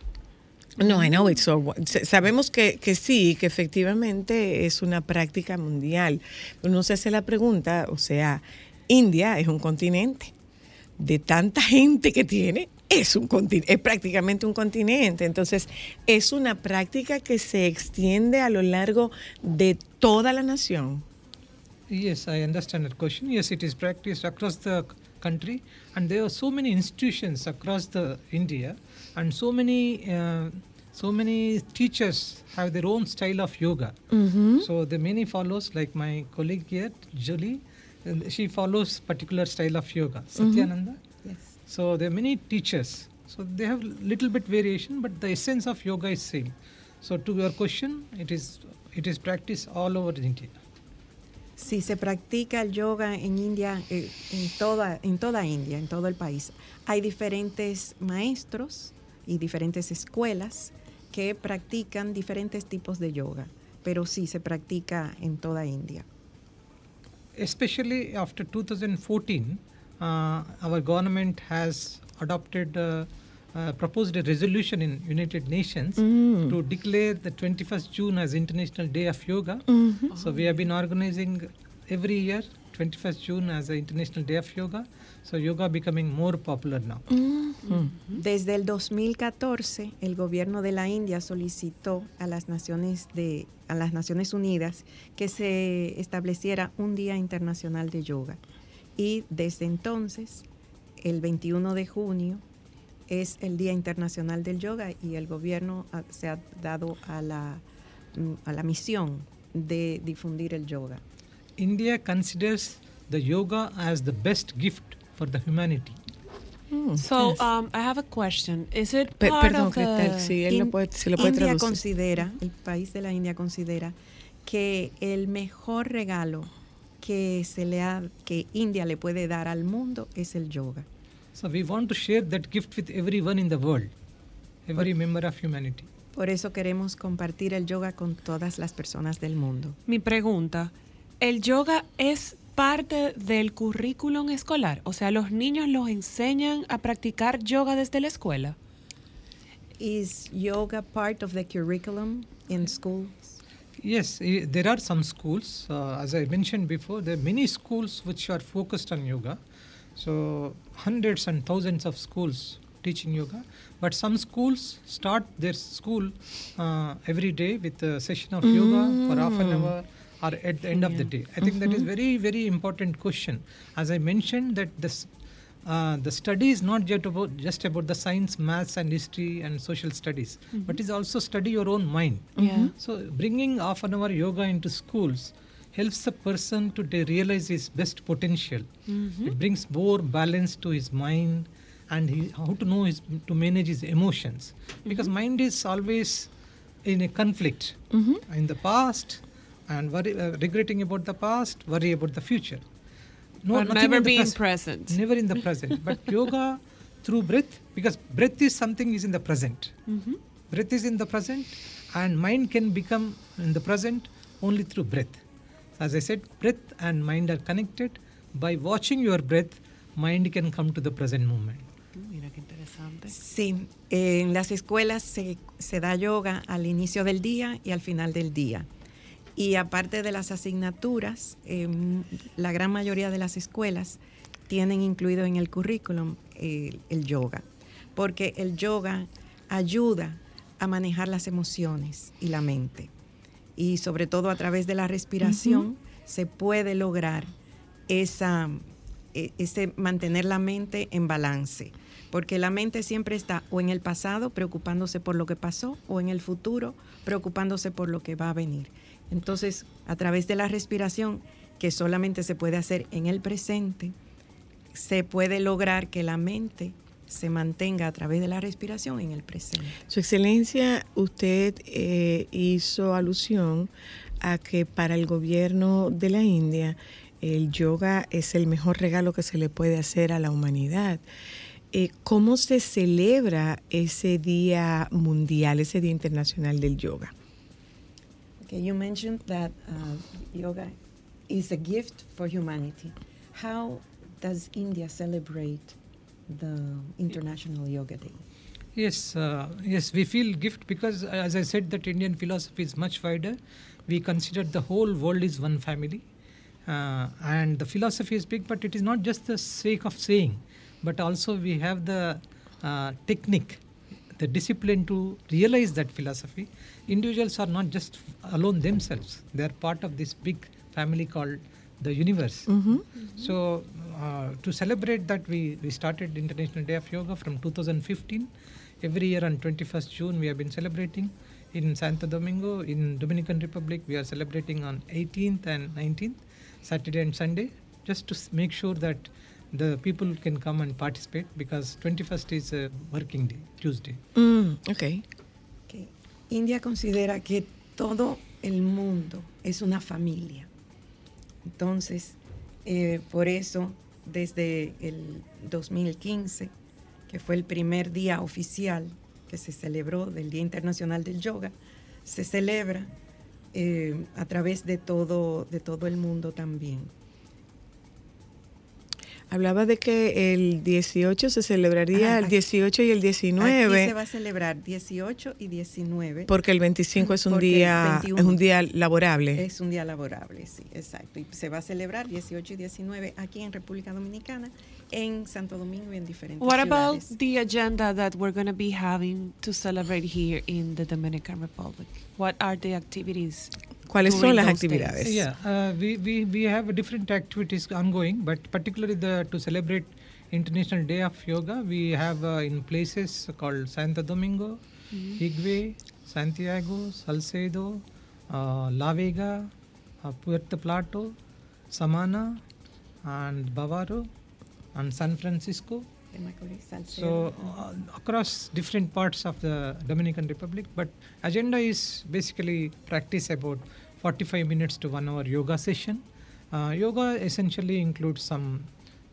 No, I know it's so. Sabemos que, que sí, que efectivamente es una práctica mundial. Uno se hace la pregunta, o sea, India es un continente. de tanta gente que tiene, es, un, es prácticamente un continente. Entonces, es una práctica que se extiende a lo largo de toda la nación. Yes, I understand that question. Yes, it is practiced across the country, and there are so many institutions across the India, and so many uh, so many teachers have their own style of yoga. Mm-hmm. So the many follows, like my colleague here, Julie, uh, she follows particular style of yoga. Mm-hmm. Satyananda. Yes. So there are many teachers. So they have little bit variation, but the essence of yoga is same. So to your question, it is it is practiced all over India. Si se practica el yoga en India, eh, en, toda, en toda India, en todo el país, hay diferentes maestros y diferentes escuelas que practican diferentes tipos de yoga, pero sí se practica en toda India. especially after 2014, uh, our government has adopted, uh, uh, proposed a resolution in United Nations to declare the 21st June as International Day of Yoga. So we have been organizing every year 21st June as the International Day of Yoga. So yoga becoming more popular now. Desde el 2014, el gobierno de la India solicitó a las Naciones, de, a las Naciones Unidas que se estableciera un Día Internacional de Yoga. Y desde entonces, el 21 de junio, es el Día Internacional del Yoga y el gobierno ha- se ha dado a la, mm, a la misión de difundir el yoga. India considers the yoga as the best gift for the humanity. So, um, I have a question. Is it Pe- part perdón, of the- sí, él lo puede, se lo puede India traducir. considera, el país de la India considera que el mejor regalo que se le ha, que India le puede dar al mundo es el yoga. So we want to share that gift with everyone in the world, every member of humanity. Por eso queremos compartir el yoga con todas las personas del mundo. Mi pregunta, ¿el yoga es parte del currículum escolar? O sea, ¿los niños los enseñan a practicar yoga desde la escuela? Is yoga part of the curriculum in schools? Yes, eh, there are some schools. Uh, as I mentioned before, there are many schools which are focused on yoga. So hundreds and thousands of schools teaching yoga. But some schools start their school uh, every day with a session of yoga for half an hour or at the end of the day. I think that is very very important question. As I mentioned that this. Uh, the study is not just about just about the science, maths, and history and social studies, but is also study your own mind. Yeah. So bringing half an hour yoga into schools helps the person to realize his best potential. Mm-hmm. It brings more balance to his mind and he, how to know his to manage his emotions mm-hmm. because mind is always in a conflict mm-hmm. in the past and worry, uh, regretting about the past, worry about the future. No, never in the being pres- present. Never in the present. But yoga through breath, because breath is something is in the present. Breath is in the present, and mind can become in the present only through breath. As I said, breath and mind are connected. By watching your breath, mind can come to the present moment. Mira qué interesante. Sí, en las escuelas se, se da yoga al inicio del día y al final del día. Y aparte de las asignaturas, em, la gran mayoría de las escuelas tienen incluido en el currículum eh, el yoga, porque el yoga ayuda a manejar las emociones y la mente. Y sobre todo a través de la respiración se puede lograr esa, e- ese mantener la mente en balance, porque la mente siempre está o en el pasado preocupándose por lo que pasó o en el futuro preocupándose por lo que va a venir. Entonces, a través de la respiración, que solamente se puede hacer en el presente, se puede lograr que la mente se mantenga a través de la respiración en el presente. Su Excelencia, usted eh, hizo alusión a que para el gobierno de la India el yoga es el mejor regalo que se le puede hacer a la humanidad. Eh, ¿Cómo se celebra ese Día Mundial, ese Día Internacional del Yoga? Okay, you mentioned that uh, yoga is a gift for humanity. How does India celebrate the International Yoga Day? Yes, uh, yes, we feel gift because, uh, as I said, that Indian philosophy is much wider. We consider the whole world is one family, uh, and the philosophy is big, but it is not just the sake of saying. but also we have the uh, technique, the discipline to realize that philosophy. Individuals are not just alone themselves; they are part of this big family called the universe. So, uh, to celebrate that, we, we started International Day of Yoga from 2015. Every year on 21st June, we have been celebrating. In Santo Domingo, in Dominican Republic, we are celebrating on 18th and 19th, Saturday and Sunday, just to make sure that the people can come and participate because 21st is a working day, Tuesday. Mm, ok. que India considera que todo el mundo es una familia. Entonces, eh, por eso, desde el 2015, que fue el primer día oficial que se celebró del Día Internacional del Yoga, se celebra eh, a través de todo, de todo el mundo también. Hablaba de que el 18 se celebraría Ajá, el aquí- 18 y el Aquí 19. se va a celebrar 18 y 19. Porque el 25 es un día 21 es un día laborable. Es un día laborable, sí, exacto. Y se va a celebrar 18 y 19 aquí en República Dominicana, en Santo Domingo y en diferentes What about ciudades. the agenda that we're going to be having to celebrate here in the Dominican Republic? What are the activities? ¿Cuáles son las actividades? Yeah, uh, we, we, we have different activities ongoing, but particularly the to celebrate International Day of Yoga, we have uh, in places called Santo Domingo, Higwe, Santiago, Salcedo, uh, La Vega, uh, Puerto Plato, Samana, and Bavaro, and San Francisco. Macorís, So uh, across different parts of the Dominican Republic, but agenda is basically practice about 45 minutes to one hour yoga session. Uh, yoga essentially includes some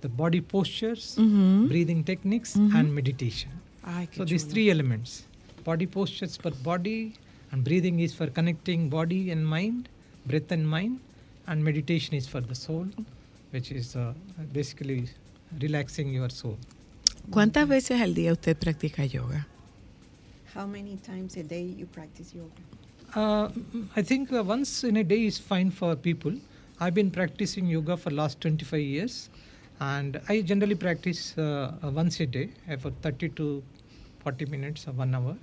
the body postures, Mhm. breathing techniques, and meditation. So these three elements: body postures for body, and breathing is for connecting body and mind, breath and mind, and meditation is for the soul, which is uh, basically relaxing your soul. ¿Cuántas veces al día usted practica yoga? How many times a day you practice yoga? Uh, I think uh, once in a day is fine for people. I've been practicing yoga for last 25 years, and I generally practice uh, uh, once a day uh, for 30 to 40 minutes or one hour.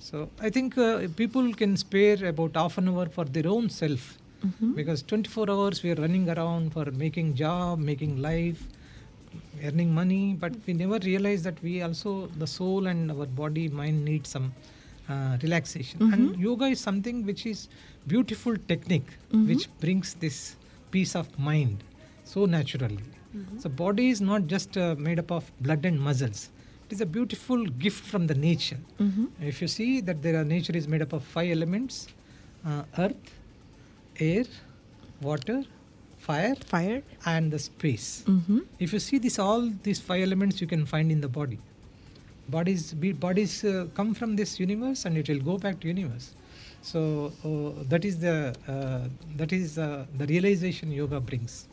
So I think uh, people can spare about half an hour for their own self, because 24 hours we are running around for making job, making life, earning money, but we never realize that we also the soul and our body mind need some uh, relaxation. And yoga is something which is beautiful technique which brings this peace of mind so naturally. So body is not just uh, made up of blood and muscles. It is a beautiful gift from the nature. If you see that there are nature is made up of five elements: uh, earth, air, water, fire, Fire. and the space. Mhm. If you see this, all these five elements you can find in the body. Bodies, be, bodies uh, come from this universe, and it will go back to universe. So uh, that is the uh, that is uh, the realization yoga brings.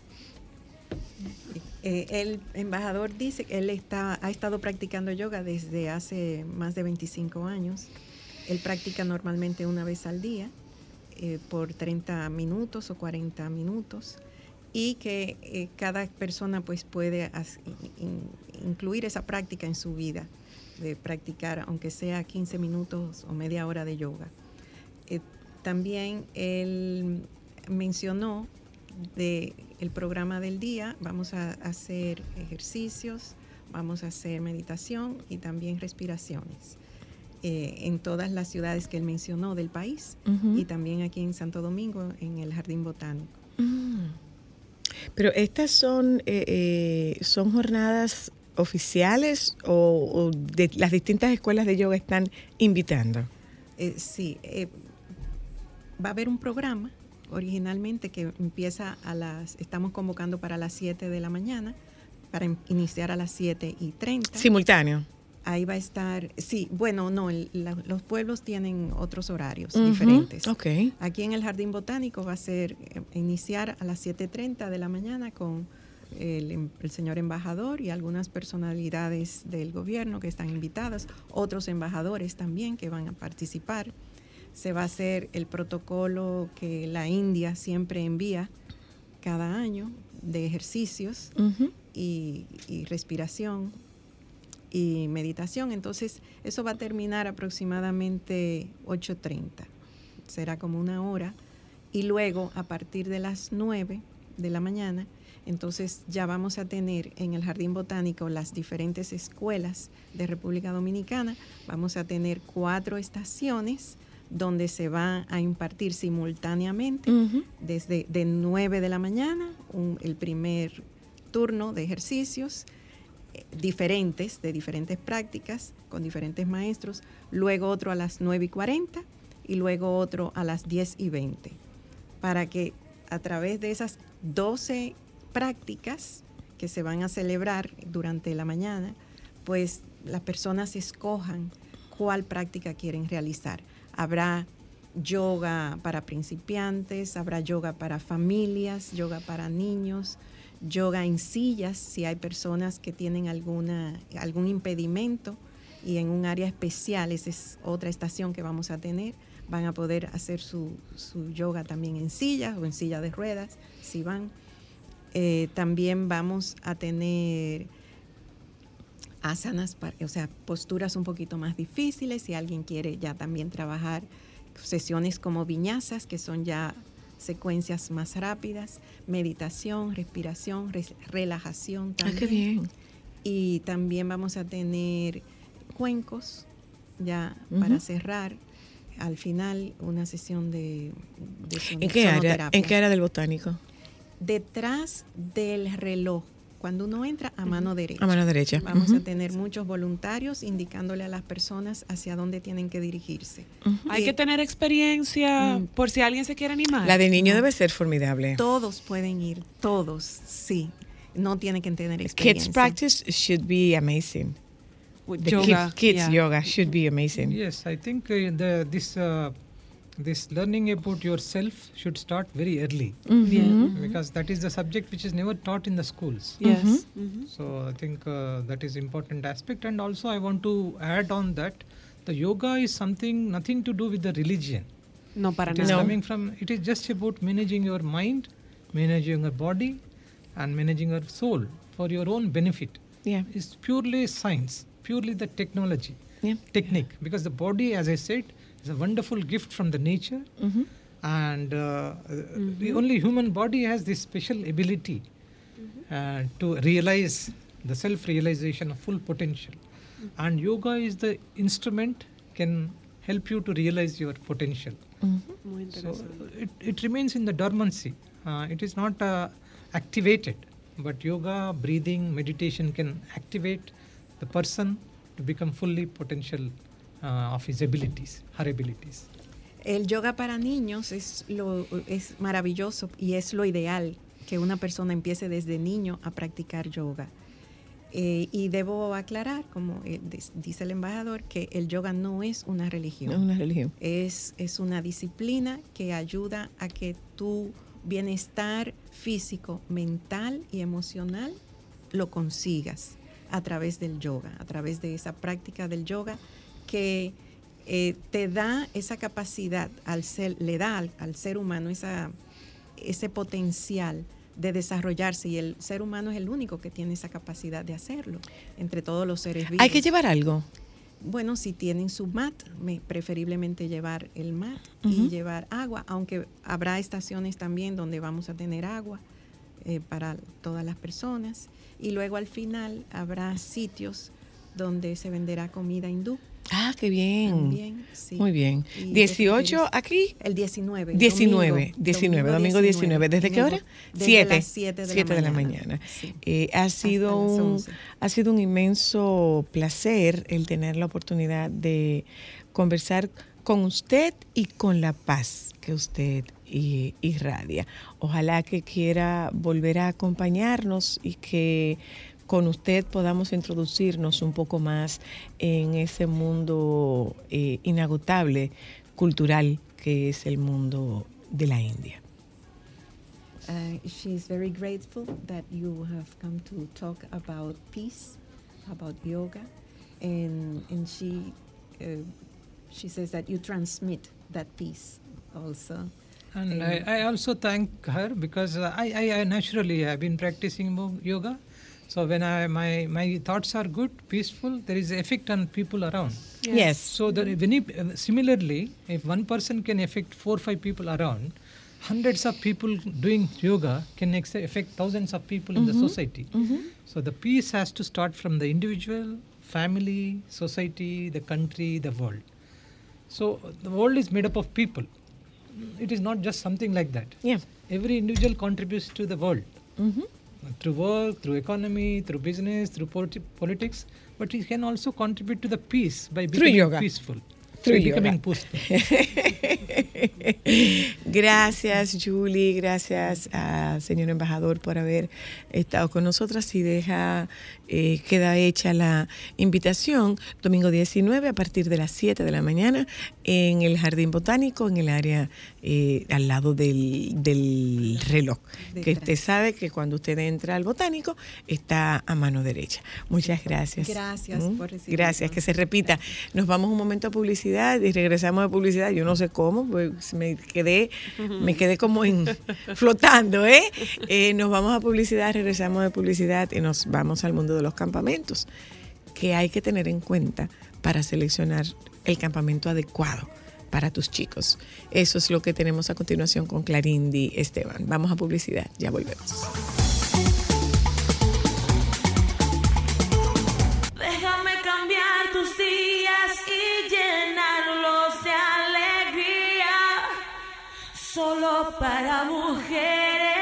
Eh, el embajador dice que él está, ha estado practicando yoga desde hace más de 25 años. Él practica normalmente una vez al día eh, por 30 minutos o 40 minutos y que eh, cada persona pues puede in- incluir esa práctica en su vida, de practicar aunque sea 15 minutos o media hora de yoga. Eh, también él mencionó de el programa del día, vamos a hacer ejercicios, vamos a hacer meditación y también respiraciones eh, en todas las ciudades que él mencionó del país y también aquí en Santo Domingo en el Jardín Botánico. Mm. Pero estas son, eh, eh, son jornadas oficiales o, o de las distintas escuelas de yoga están invitando. Eh, sí, eh, va a haber un programa originalmente que empieza a las, estamos convocando para las 7 de la mañana, para in- iniciar a las 7 y 30. Simultáneo. Ahí va a estar, sí, bueno, no, el- la- los pueblos tienen otros horarios diferentes. Ok. Aquí en el Jardín Botánico va a ser eh, iniciar a las 7.30 de la mañana con el, em- el señor embajador y algunas personalidades del gobierno que están invitadas, otros embajadores también que van a participar. Se va a hacer el protocolo que la India siempre envía cada año de ejercicios y respiración y meditación. Entonces, eso va a terminar aproximadamente 8.30. Será como una hora. Y luego, a partir de las 9 de la mañana, entonces ya vamos a tener en el Jardín Botánico las diferentes escuelas de República Dominicana. Vamos a tener cuatro estaciones donde se va a impartir simultáneamente desde de 9 de la mañana, un- el primer turno de ejercicios diferentes, de diferentes prácticas, con diferentes maestros, luego otro a las 9 y 40 y luego otro a las 10 y 20, para que a través de esas 12 prácticas que se van a celebrar durante la mañana, pues las personas escojan cuál práctica quieren realizar. Habrá yoga para principiantes, habrá yoga para familias, yoga para niños, yoga en sillas si hay personas que tienen alguna, algún impedimento y en un área especial, esa es otra estación que vamos a tener, van a poder hacer su, su yoga también en sillas o en silla de ruedas, si van. Eh, también vamos a tener asanas, o sea, posturas un poquito más difíciles. Si alguien quiere ya también trabajar sesiones como viñazas, que son ya secuencias más rápidas, meditación, respiración, res- relajación Ah, también. qué bien. Y también vamos a tener cuencos ya para cerrar. Al final, una sesión de, de ¿En qué área? ¿En qué área del botánico? detrás del reloj, cuando uno entra a mano derecha. A mano derecha. Vamos a tener muchos voluntarios indicándole a las personas hacia dónde tienen que dirigirse. Hay que tener experiencia Mm. por si alguien se quiere animar. La de niño debe ser formidable. Todos pueden ir, todos, sí. No tienen que tener Kids experiencia. practice should be amazing. With The yoga, kids yeah. yoga should be amazing. Yes, I think uh, the, this uh, this learning about yourself should start very early Ujú. because that is the subject which is never taught in the schools. Yes. Mhm. So I think uh, that is important aspect, and also I want to add on that the yoga is something nothing to do with the religion. No, para It is nada. coming from. It is just about managing your mind, managing your body, and managing your soul for your own benefit. Yeah. It's purely science, purely the technology, Yeah. technique. Because the body, as I said, is a wonderful gift from the nature, Ujú. and uh, the only human body has this special ability uh, to realize the self-realization of full potential. And yoga is the instrument can help you to realize your potential. Muy So it, it remains in the dormancy. Uh, it is not uh, activated, but yoga, breathing, meditation can activate the person to become fully potential uh, of his abilities, her abilities. El yoga para niños es, lo, es maravilloso y es lo ideal que una persona empiece desde niño a practicar yoga. Eh, y debo aclarar, como eh, dice el embajador, que el yoga no es una religión. Es una religión. Es, es una disciplina que ayuda a que tu bienestar físico, mental y emocional lo consigas a través del yoga, a través de esa práctica del yoga que eh, te da esa capacidad al ser, le da al, al ser humano esa, ese potencial de desarrollarse y el ser humano es el único que tiene esa capacidad de hacerlo entre todos los seres vivos. Hay que llevar algo. Bueno, si tienen su mat, me- preferiblemente llevar el mat y llevar agua, aunque habrá estaciones también donde vamos a tener agua eh, para todas las personas. Y luego al final habrá sitios donde se venderá comida hindú. Ah, qué bien. También, sí. Muy bien. Y 18 definitivos- aquí. El 19. el 19, domingo, 19, domingo 19. ¿Desde qué hora? domingo, Desde 7. las 7 de, 7 la de la mañana. Sí. Eh, ha, sido un, 11. ha sido un inmenso placer el tener la oportunidad de conversar con usted y con la paz que usted i- irradia. Ojalá que quiera volver a acompañarnos y que con usted podamos introducirnos un poco más en ese mundo eh, inagotable, cultural, que es el mundo de la India. Uh, she's very grateful that you have come to talk about peace, about yoga, and and she uh, she says that you transmit that peace also. And I, I also thank her because I, I, I naturally have been practicing yoga. So when I, my, my thoughts are good, peaceful, there is effect on people around. Yes. So that when you, similarly, if one person can affect four or five people around, hundreds of people doing yoga can ex- affect thousands of people in the mm-hmm. society. Mm-hmm. So the peace has to start from the individual, family, society, the country, the world. So the world is made up of people. It is not just something like that. Yeah. Every individual contributes to the world mm-hmm. Through work, through economy, through business, through politi- politics. But he can also contribute to the peace by becoming yoga. peaceful. Through by becoming yoga. peaceful. Gracias, Julie. Gracias, a señor embajador, por haber estado con nosotras. Y deja, eh, queda hecha la invitación domingo 19 a partir de las 7 de la mañana en el Jardín Botánico, en el área eh, al lado del, del reloj. Que usted sabe que cuando usted entra al Botánico está a mano derecha. Muchas gracias. Gracias ¿Mm? por recibirnos. Gracias, que se repita. Nos vamos un momento a publicidad y regresamos de publicidad. Yo no sé cómo, pues me quedé, me quedé como en flotando, ¿eh? Eh, Nos vamos a publicidad, regresamos de publicidad y nos vamos al mundo de los campamentos, que hay que tener en cuenta para seleccionar el campamento adecuado para tus chicos. Eso es lo que tenemos a continuación con Clarindi Esteban. Vamos a publicidad, ya volvemos. Déjame cambiar tus días y llenarlos de alegría. Solo para mujeres.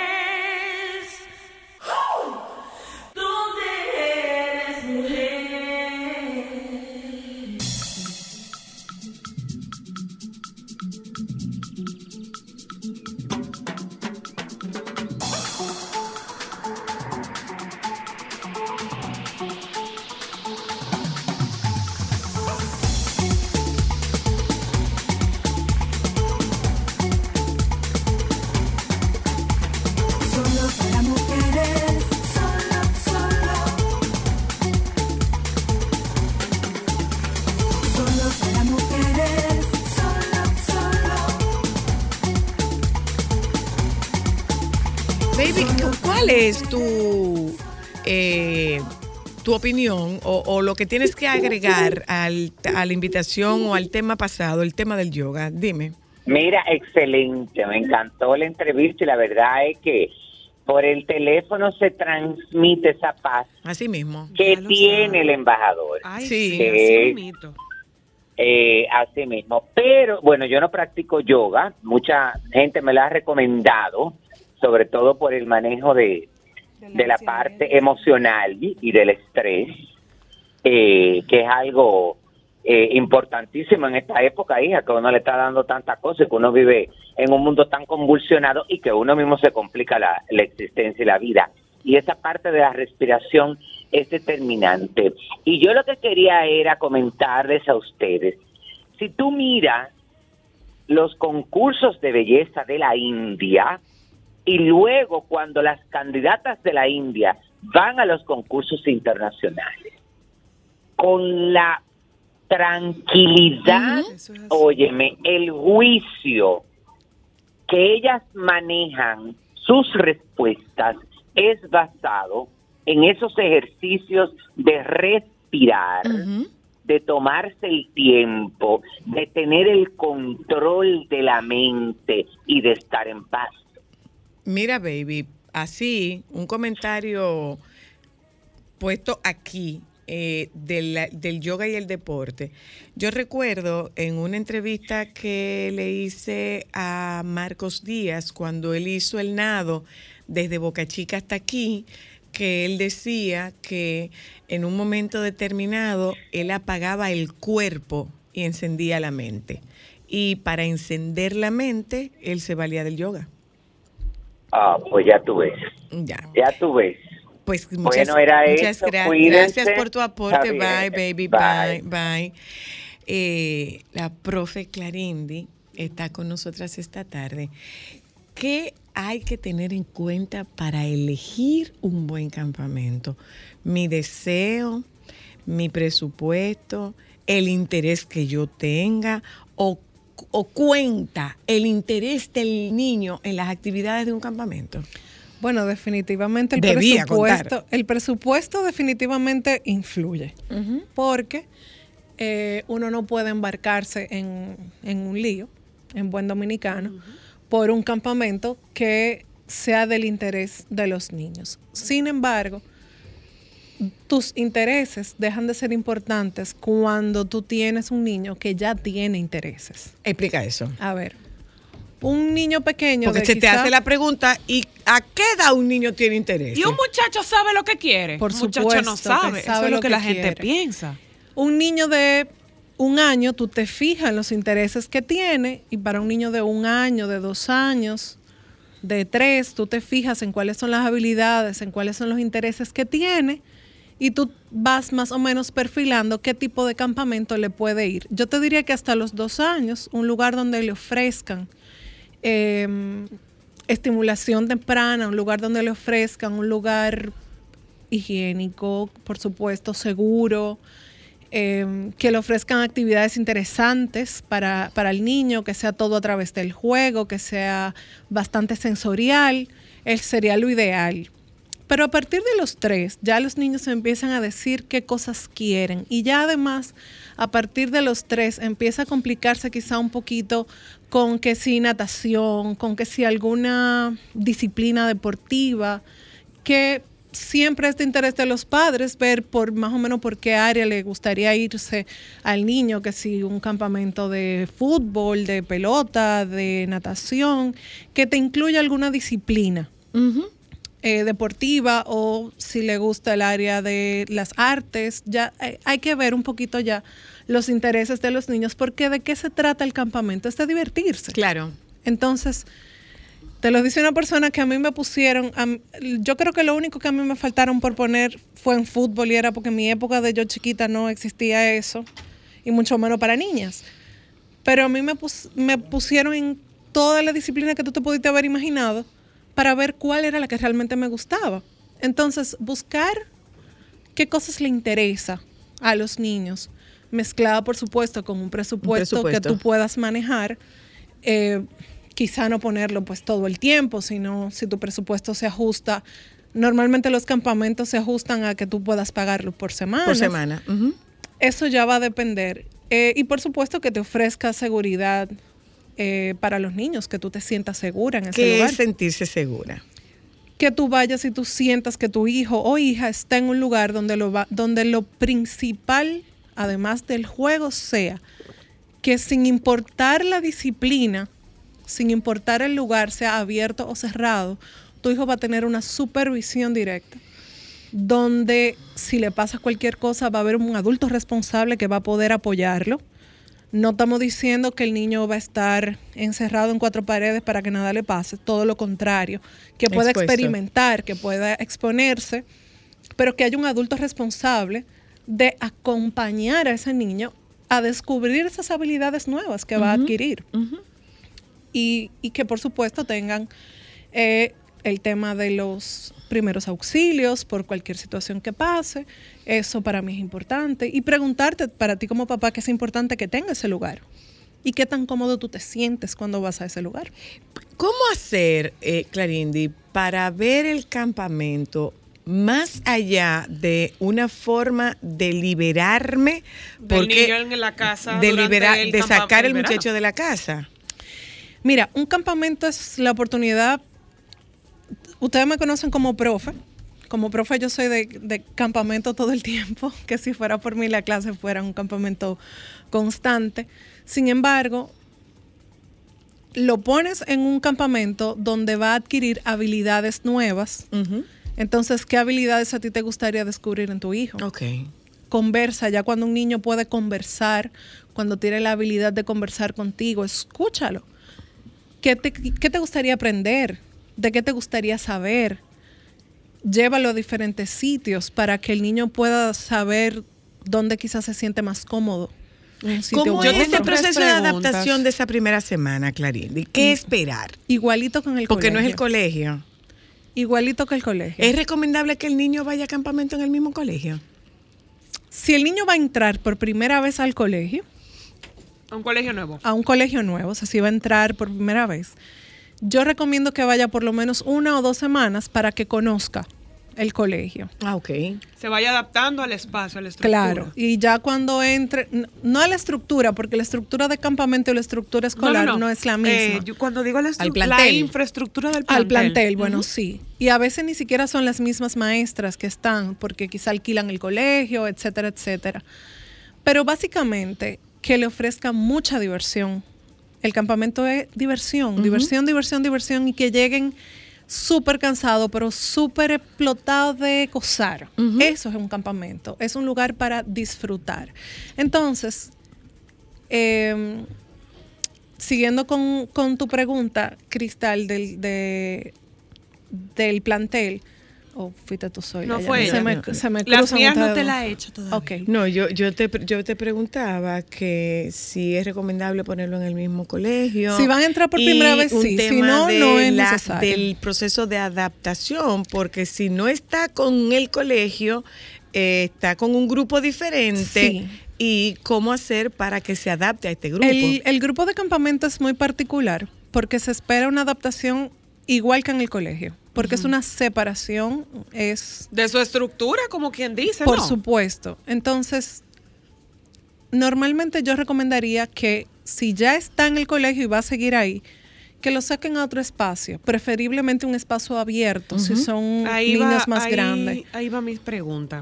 ¿Cu- ¿cuál es tu, eh, tu opinión o, o lo que tienes que agregar al, a la invitación o al tema pasado, el tema del yoga? Dime. Mira, excelente, me encantó la entrevista y la verdad es que por el teléfono se transmite esa paz Así mismo. que tiene sabe. el embajador. Ay, Sí. sí, Eh, así mismito. Eh, así mismo. Pero bueno, yo no practico yoga. Mucha gente me lo ha recomendado, sobre todo por el manejo de, de la parte emocional y del estrés, eh, que es algo eh, importantísimo en esta época, hija, que uno le está dando tantas cosas, que uno vive en un mundo tan convulsionado y que uno mismo se complica la, la existencia y la vida. Y esa parte de la respiración es determinante. Y yo lo que quería era comentarles a ustedes, si tú miras los concursos de belleza de la India y luego cuando las candidatas de la India van a los concursos internacionales, con la tranquilidad, así. óyeme, el juicio que ellas manejan sus respuestas es basado en esos ejercicios de respirar, de tomarse el tiempo, de tener el control de la mente y de estar en paz. Mira, baby, así, un comentario puesto aquí eh, del, del yoga y el deporte. Yo recuerdo en una entrevista que le hice a Marcos Díaz cuando él hizo el nado desde Boca Chica hasta aquí, que él decía que en un momento determinado él apagaba el cuerpo y encendía la mente. Y para encender la mente, él se valía del yoga. Ah, pues ya tú ves, Ya. ya tú ves. Pues muchas, Bueno, era muchas eso, gra- cuídense. gracias por tu aporte. Bye, baby. Bye. Bye, bye. Eh, la profe Clarindi está con nosotras esta tarde. ¿Qué hay que tener en cuenta para elegir un buen campamento? Mi deseo, mi presupuesto, el interés que yo tenga o o cuenta el interés del niño en las actividades de un campamento? Bueno, definitivamente el Debía presupuesto, contar. el presupuesto definitivamente influye, porque eh, uno no puede embarcarse en, en un lío, en buen dominicano, por un campamento que sea del interés de los niños. Sin embargo, tus intereses dejan de ser importantes cuando tú tienes un niño que ya tiene intereses. Explica eso. A ver, un niño pequeño Porque de se te hace la pregunta, ¿y a qué edad un niño tiene interés? Y un muchacho sabe lo que quiere. Por un muchacho no supuesto sabe. sabe Eso es lo lo que que la gente quiere. piensa. un niño de un año, tú te fijas en los intereses que tiene y para un niño de un año, de dos años, de tres, tú te fijas en cuáles son las habilidades, en cuáles son los intereses que tiene y tú vas más o menos perfilando qué tipo de campamento le puede ir. Yo te diría que hasta los dos años, un lugar donde le ofrezcan eh, estimulación temprana, un lugar donde le ofrezcan un lugar higiénico, por supuesto, seguro, eh, que le ofrezcan actividades interesantes para, para el niño, que sea todo a través del juego, que sea bastante sensorial, él sería lo ideal. Pero a partir de los tres, ya los niños empiezan a decir qué cosas quieren. Y ya además, a partir de los tres, empieza a complicarse quizá un poquito con que si natación, con que si alguna disciplina deportiva, que siempre es de interés de los padres ver por más o menos por qué área le gustaría irse al niño, que si un campamento de fútbol, de pelota, de natación, que te incluya alguna disciplina eh, deportiva o si le gusta el área de las artes, ya hay, hay que ver un poquito ya los intereses de los niños, porque de qué se trata el campamento, es de divertirse. Claro. Entonces, te lo dice una persona que a mí me pusieron, a yo creo que lo único que a mí me faltaron por poner fue en fútbol y era porque en mi época de yo chiquita no existía eso, y mucho menos para niñas. Pero a mí me, pus- me pusieron en toda la disciplina que tú te pudiste haber imaginado para ver cuál era la que realmente me gustaba. Entonces, buscar qué cosas le interesa a los niños, mezclada por supuesto con un presupuesto, presupuesto. que tú puedas manejar. eh, quizá no ponerlo pues todo el tiempo, sino si tu presupuesto se ajusta. Normalmente los campamentos se ajustan a que tú puedas pagarlo por semana. Por semana. Eso ya va a depender. Eh, y por supuesto que te ofrezca seguridad eh, para los niños, que tú te sientas segura en ese ¿Qué lugar es sentirse segura? que tú vayas y tú sientas que tu hijo o hija está en un lugar donde lo, va, donde lo principal, además del juego, sea que sin importar la disciplina, sin importar el lugar, sea abierto o cerrado, tu hijo va a tener una supervisión directa, donde si le pasa cualquier cosa va a haber un adulto responsable que va a poder apoyarlo. No estamos diciendo que el niño va a estar encerrado en cuatro paredes para que nada le pase, todo lo contrario, que pueda Expuesto. experimentar, que pueda exponerse, pero que haya un adulto responsable de acompañar a ese niño a descubrir esas habilidades nuevas que va a adquirir. y, y que por supuesto tengan eh, el tema de los primeros auxilios por cualquier situación que pase. Eso para mí es importante. Y preguntarte para ti como papá que es importante que tenga ese lugar. Y qué tan cómodo tú te sientes cuando vas a ese lugar. ¿Cómo hacer, eh, Clarindi, para ver el campamento más allá de una forma de liberarme Del niño en la casa de, liberar- sacar el muchacho de la casa? Mira, un campamento es la oportunidad. Ustedes me conocen como profe. Como profe yo soy de, de campamento todo el tiempo, que si fuera por mí la clase fuera un campamento constante. Sin embargo, lo pones en un campamento donde va a adquirir habilidades nuevas. Entonces, ¿qué habilidades a ti te gustaría descubrir en tu hijo? Ok. conversa, ya cuando un niño puede conversar, cuando tiene la habilidad de conversar contigo, escúchalo. ¿Qué te, qué te gustaría aprender? ¿De qué te gustaría saber? Llévalo a diferentes sitios para que el niño pueda saber dónde quizás se siente más cómodo. ¿Cómo es ese proceso de adaptación de esa primera semana, Clarindi? ¿Qué esperar? Igualito con el Porque colegio. no es el colegio. Igualito que el colegio. ¿Es recomendable que el niño vaya a campamento en el mismo colegio? si el niño va a entrar por primera vez al colegio, Un colegio nuevo. a un colegio nuevo, o sea, si va a entrar por primera vez, yo recomiendo que vaya por lo menos una o dos semanas para que conozca el colegio. Ah, ok. Se vaya adaptando al espacio, a la estructura. Claro, y ya cuando entre, no a la estructura, porque la estructura de campamento y la estructura escolar no, es la misma. Eh, yo cuando digo la, estru- la infraestructura del plantel. Al plantel, bueno, sí. Y a veces ni siquiera son las mismas maestras que están, porque quizá alquilan el colegio, etcétera, etcétera. Pero básicamente que le ofrezca mucha diversión. El campamento es diversión, diversión, diversión, diversión, y que lleguen súper cansados, pero súper explotados de gozar. Eso es un campamento, es un lugar para disfrutar. Entonces, em, siguiendo con, con tu pregunta, Cristal, del, de, del plantel. ¿O fuiste tú sola? No fue Se ella. me, se me Las mías no te la he hecho todavía. Ok. No, yo, yo, te, yo te preguntaba que si es recomendable ponerlo en el mismo colegio. Si van a entrar por primera vez, sí. Si tema no, de no es la- necesario. Del proceso de adaptación, porque si no está con el colegio, eh, está con un grupo diferente. Sí. ¿Y cómo hacer para que se adapte a este grupo? El, el grupo de campamento es muy particular porque se espera una adaptación igual que en el colegio, porque es una separación, es De su estructura, como quien dice, por ¿no? supuesto. Entonces, normalmente yo recomendaría que si ya está en el colegio y va a seguir ahí, que lo saquen a otro espacio, preferiblemente un espacio abierto, si son Ahí niños va, más ahí- grandes. Ahí va mi pregunta.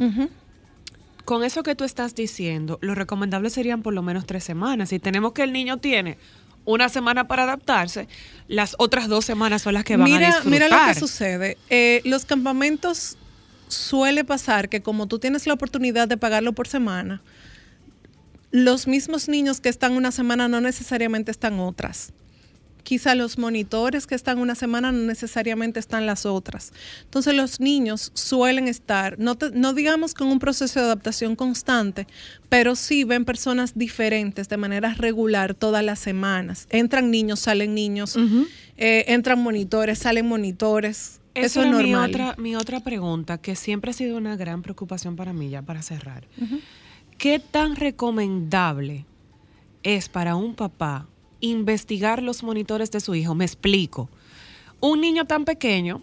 Con eso que tú estás diciendo, lo recomendable serían por lo menos tres semanas. Si tenemos que el niño tiene una semana para adaptarse, las otras dos semanas son las que van a disfrutar. mira lo que sucede. Eh, los campamentos suele pasar que como tú tienes la oportunidad de pagarlo por semana, los mismos niños que están una semana no necesariamente están otras. Quizá los monitores que están una semana no necesariamente están las otras. Entonces los niños suelen estar, no, te- no digamos con un proceso de adaptación constante, pero sí ven personas diferentes de manera regular todas las semanas. Entran niños, salen niños, eh, entran monitores, salen monitores. Eso, Eso, es era mi normal. otra, mi otra pregunta, que siempre ha sido una gran preocupación para mí, ya para cerrar. ¿Qué tan recomendable es para un papá investigar los monitores de su hijo? Me explico. Un niño tan pequeño,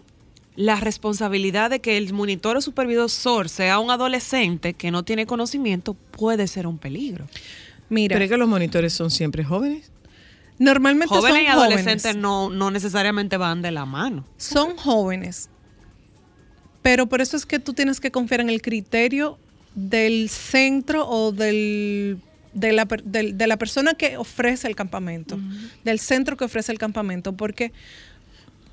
la responsabilidad de que el monitor o supervisor sea un adolescente que no tiene conocimiento puede ser un peligro. Mira, Pero es que los monitores son siempre jóvenes. normalmente Jóvenes son y adolescentes jóvenes. no, no necesariamente van de la mano. son jóvenes, pero por eso es que tú tienes que confiar en el criterio del centro o del, de, la, de la persona que ofrece el campamento, del centro que ofrece el campamento, porque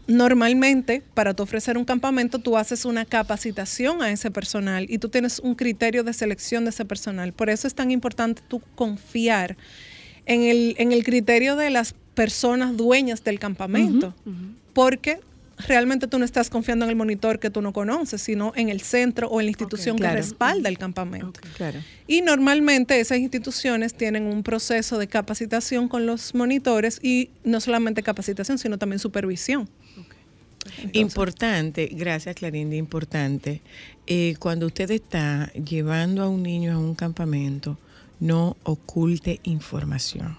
normalmente para tú ofrecer un campamento tú haces una capacitación a ese personal y tú tienes un criterio de selección de ese personal. Por eso es tan importante tú confiar en el, en el criterio de las personas dueñas del campamento, porque realmente tú no estás confiando en el monitor que tú no conoces, sino en el centro o en la institución claro. que respalda el campamento. Claro. Y normalmente esas instituciones tienen un proceso de capacitación con los monitores y no solamente capacitación, sino también supervisión. Entonces, Importante, gracias Clarinda, importante. eh, cuando usted está llevando a un niño a un campamento, no oculte información.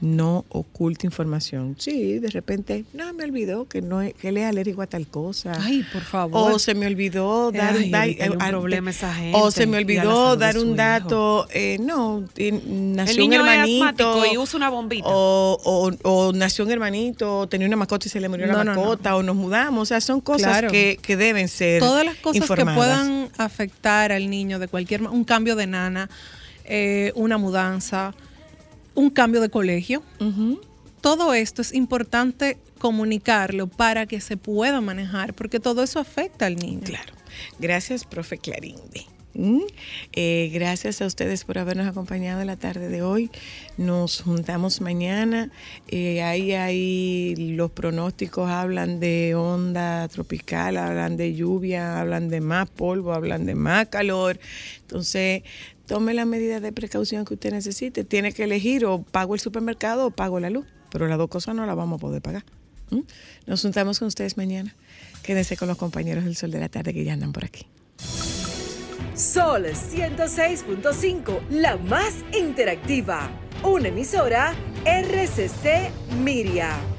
No oculte información. Sí, de repente, no, me olvidó que no que él es alérgico a tal cosa. Ay, por favor. O se me olvidó dar Ay, un, da- evítale un eh, problema a esa gente O se me olvidó dar un dato. eh, no, eh, nació El un niño hermanito. y usa una bombita. O, o- o nació un hermanito, tenía una mascota y se le murió No, la no, no. mascota, o nos mudamos. O sea, son cosas Claro. que, que deben ser. todas las cosas que puedan afectar al niño de cualquier un cambio de nana, eh, una mudanza, un cambio de colegio. Todo esto es importante comunicarlo para que se pueda manejar, porque todo eso afecta al niño. Claro. Gracias, profe Clarinde. ¿Mm? Eh, gracias a ustedes por habernos acompañado en la tarde de hoy. Nos juntamos mañana. Eh, ahí, ahí los pronósticos hablan de onda tropical, hablan de lluvia, hablan de más polvo, hablan de más calor. Entonces, tome las medidas de precaución que usted necesite. Tiene que elegir o pago el supermercado o pago la luz. Pero las dos cosas no las vamos a poder pagar. Nos juntamos con ustedes mañana. Quédense con los compañeros del Sol de la Tarde que ya andan por aquí. Sol 106.5, la más interactiva. una emisora RCC Miria.